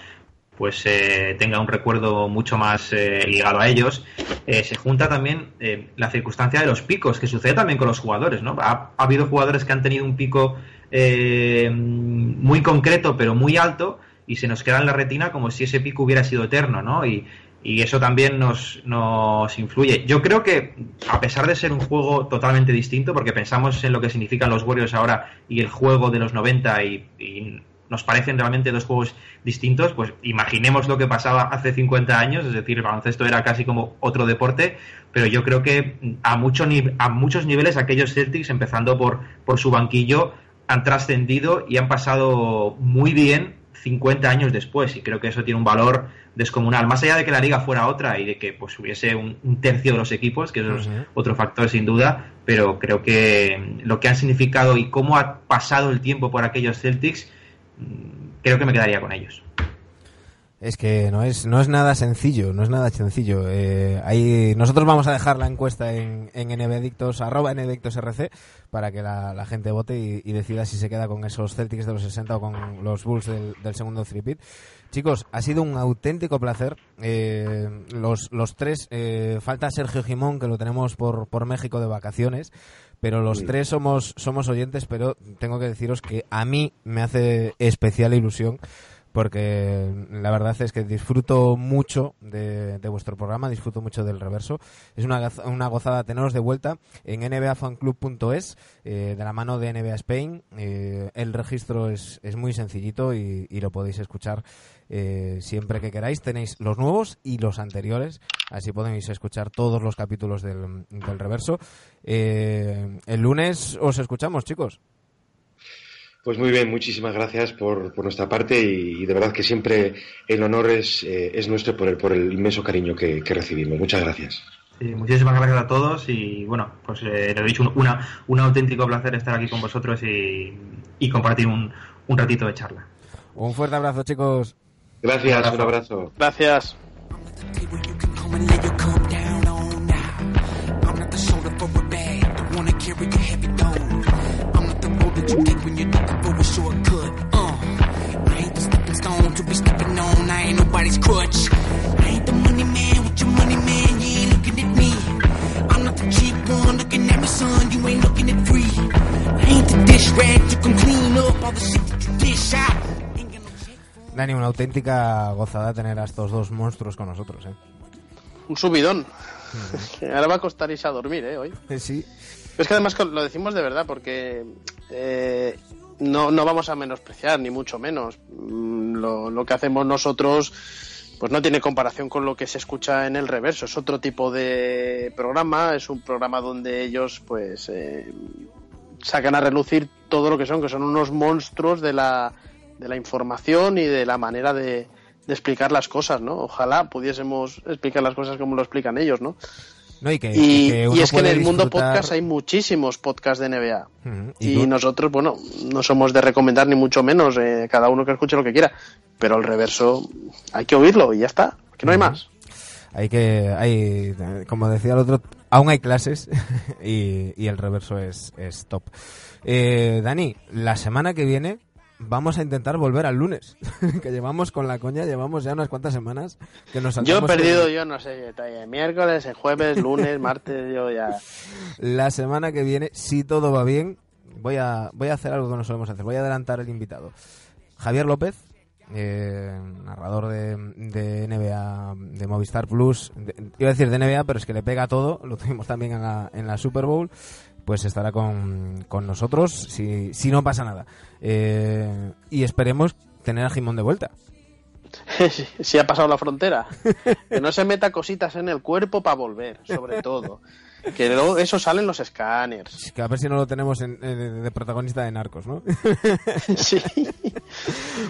pues eh, tenga un recuerdo mucho más eh, ligado a ellos, eh, se junta también eh, la circunstancia de los picos, que sucede también con los jugadores, ¿no? Ha, ha habido jugadores que han tenido un pico eh, muy concreto, pero muy alto, y se nos queda en la retina como si ese pico hubiera sido eterno, ¿no? Y, y eso también nos, nos influye. Yo creo que, a pesar de ser un juego totalmente distinto, porque pensamos en lo que significan los Warriors ahora y el juego de los 90 y, y nos parecen realmente dos juegos distintos, pues imaginemos lo que pasaba hace 50 años, es decir, el baloncesto era casi como otro deporte, pero yo creo que a, mucho a muchos niveles aquellos Celtics, empezando por, por su banquillo, han trascendido y han pasado muy bien 50 años después y creo que eso tiene un valor descomunal más allá de que la liga fuera otra y de que pues hubiese un, un tercio de los equipos que eso es Ujú. otro factor sin duda pero creo que lo que han significado y cómo ha pasado el tiempo por aquellos Celtics creo que me quedaría con ellos Es que no es, no es nada sencillo, no es nada sencillo. Eh, ahí, nosotros vamos a dejar la encuesta en, en nbadictos, arroba nbadictosrc, para que la, gente vote y, decida si se queda con esos Celtics de los 60 o con los Bulls del, del segundo three-peat. Chicos, ha sido un auténtico placer. Eh, los, los tres, eh, falta Sergio Jimón, que lo tenemos por, por México de vacaciones, pero los Sí. tres somos, somos oyentes, pero tengo que deciros que a mí me hace especial ilusión porque la verdad es que disfruto mucho de, vuestro programa, disfruto mucho del reverso. Es una, una gozada teneros de vuelta en nbafanclub.es, eh, de la mano de NBA Spain. Eh, el registro es, es muy sencillito y, y lo podéis escuchar eh, siempre que queráis. Tenéis los nuevos y los anteriores, así podéis escuchar todos los capítulos del, del reverso. Eh, el lunes os escuchamos, chicos. Pues muy bien, muchísimas gracias por, por nuestra parte y, y de verdad que siempre el honor es, eh, es nuestro por el, por el inmenso cariño que, que recibimos. Muchas gracias. Sí, muchísimas gracias a todos y bueno, pues eh, lo he dicho, un, una, un auténtico placer estar aquí con vosotros y, y compartir un, un ratito de charla. Un fuerte abrazo, chicos. Gracias, un abrazo. Gracias. table you nobody's crutch. I ain't the money man with your money man, you ain't looking at me. I'm not the cheap one looking at me, son, you ain't looking at free. I ain't the dish rag you can clean up all the shit that you dish out. Ain't got no check for Dani, una auténtica gozada tener a estos dos monstruos con nosotros, ¿eh? Un subidón. Ahora va a costar irse a dormir, ¿eh? Hoy. Sí. Pero es que además lo decimos de verdad porque eh, no, no vamos a menospreciar, ni mucho menos. Mm, Lo, lo que hacemos nosotros pues no tiene comparación con lo que se escucha en el reverso. Es otro tipo de programa, es un programa donde ellos pues eh, sacan a relucir todo lo que son, que son unos monstruos de la, de la información y de la manera de, de explicar las cosas, ¿no? Ojalá pudiésemos explicar las cosas como lo explican ellos, ¿no? No, y que, Y, que uno y es que en el mundo podcast hay muchísimos podcasts de NBA. Y, nosotros, bueno, no somos de recomendar ni mucho menos, eh, cada uno que escuche lo que quiera. Pero el reverso hay que oírlo y ya está, que no hay más. Hay que, hay, como decía el otro, aún hay clases y, y el reverso es, es top. Eh, Dani, la semana que viene vamos a intentar volver al lunes, que llevamos con la coña, llevamos ya unas cuantas semanas que nos Yo he perdido, el- yo no sé, eh, miércoles, eh, jueves, lunes, martes, yo ya... La semana que viene, si todo va bien, voy a, voy a hacer algo que no solemos hacer, voy a adelantar el invitado. Javier López, eh, narrador de, de NBA, de Movistar Plus, de- iba a decir de NBA, pero es que le pega todo, lo tuvimos también en la, en la Super Bowl, pues estará con, con nosotros, si, si no pasa nada. Eh, y esperemos tener a Jimón de vuelta. si, si ha pasado la frontera. Que no se meta cositas en el cuerpo para volver, sobre todo. Que luego eso sale en los escáneres. Que a ver si no lo tenemos en- de, de protagonista de Narcos, ¿no? Sí.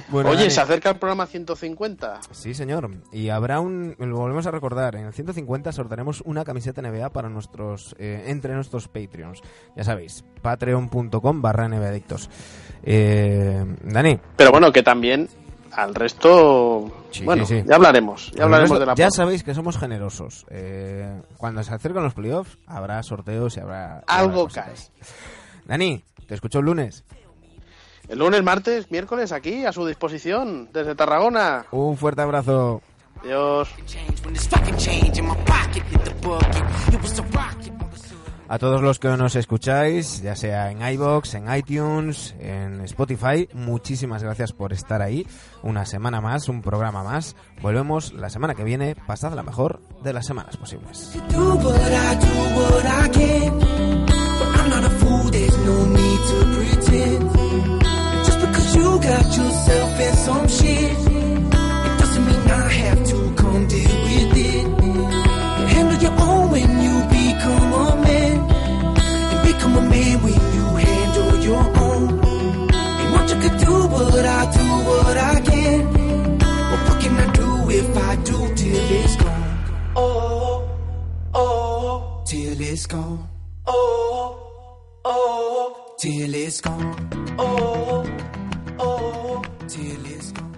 Bueno, Oye, Dani. se acerca el programa 150. Sí, señor. Y habrá un. Lo volvemos a recordar. En el 150 sortearemos una camiseta NBA para nuestros. eh, entre nuestros Patreons. Ya sabéis, patreon.com barra NBAdictos. Eh, Dani. Pero bueno, que también al resto. Sí, bueno, sí, sí. ya hablaremos. Ya hablaremos de la Ya sabéis que somos generosos. Eh, cuando se acercan los playoffs, habrá sorteos y habrá. Algo cae. Dani, te escucho el lunes. El lunes, martes, miércoles aquí a su disposición desde Tarragona. Un fuerte abrazo. Adiós. A todos los que nos escucháis, ya sea en iBox, en iTunes, en Spotify, muchísimas gracias por estar ahí. Una semana más, un programa más. Volvemos la semana que viene. Pasad la mejor de las semanas posibles. But I do what I can. Well, what can I do if I do till it's gone? Oh, oh, till it's gone. Oh, oh, till it's gone. Oh, oh, till it's gone.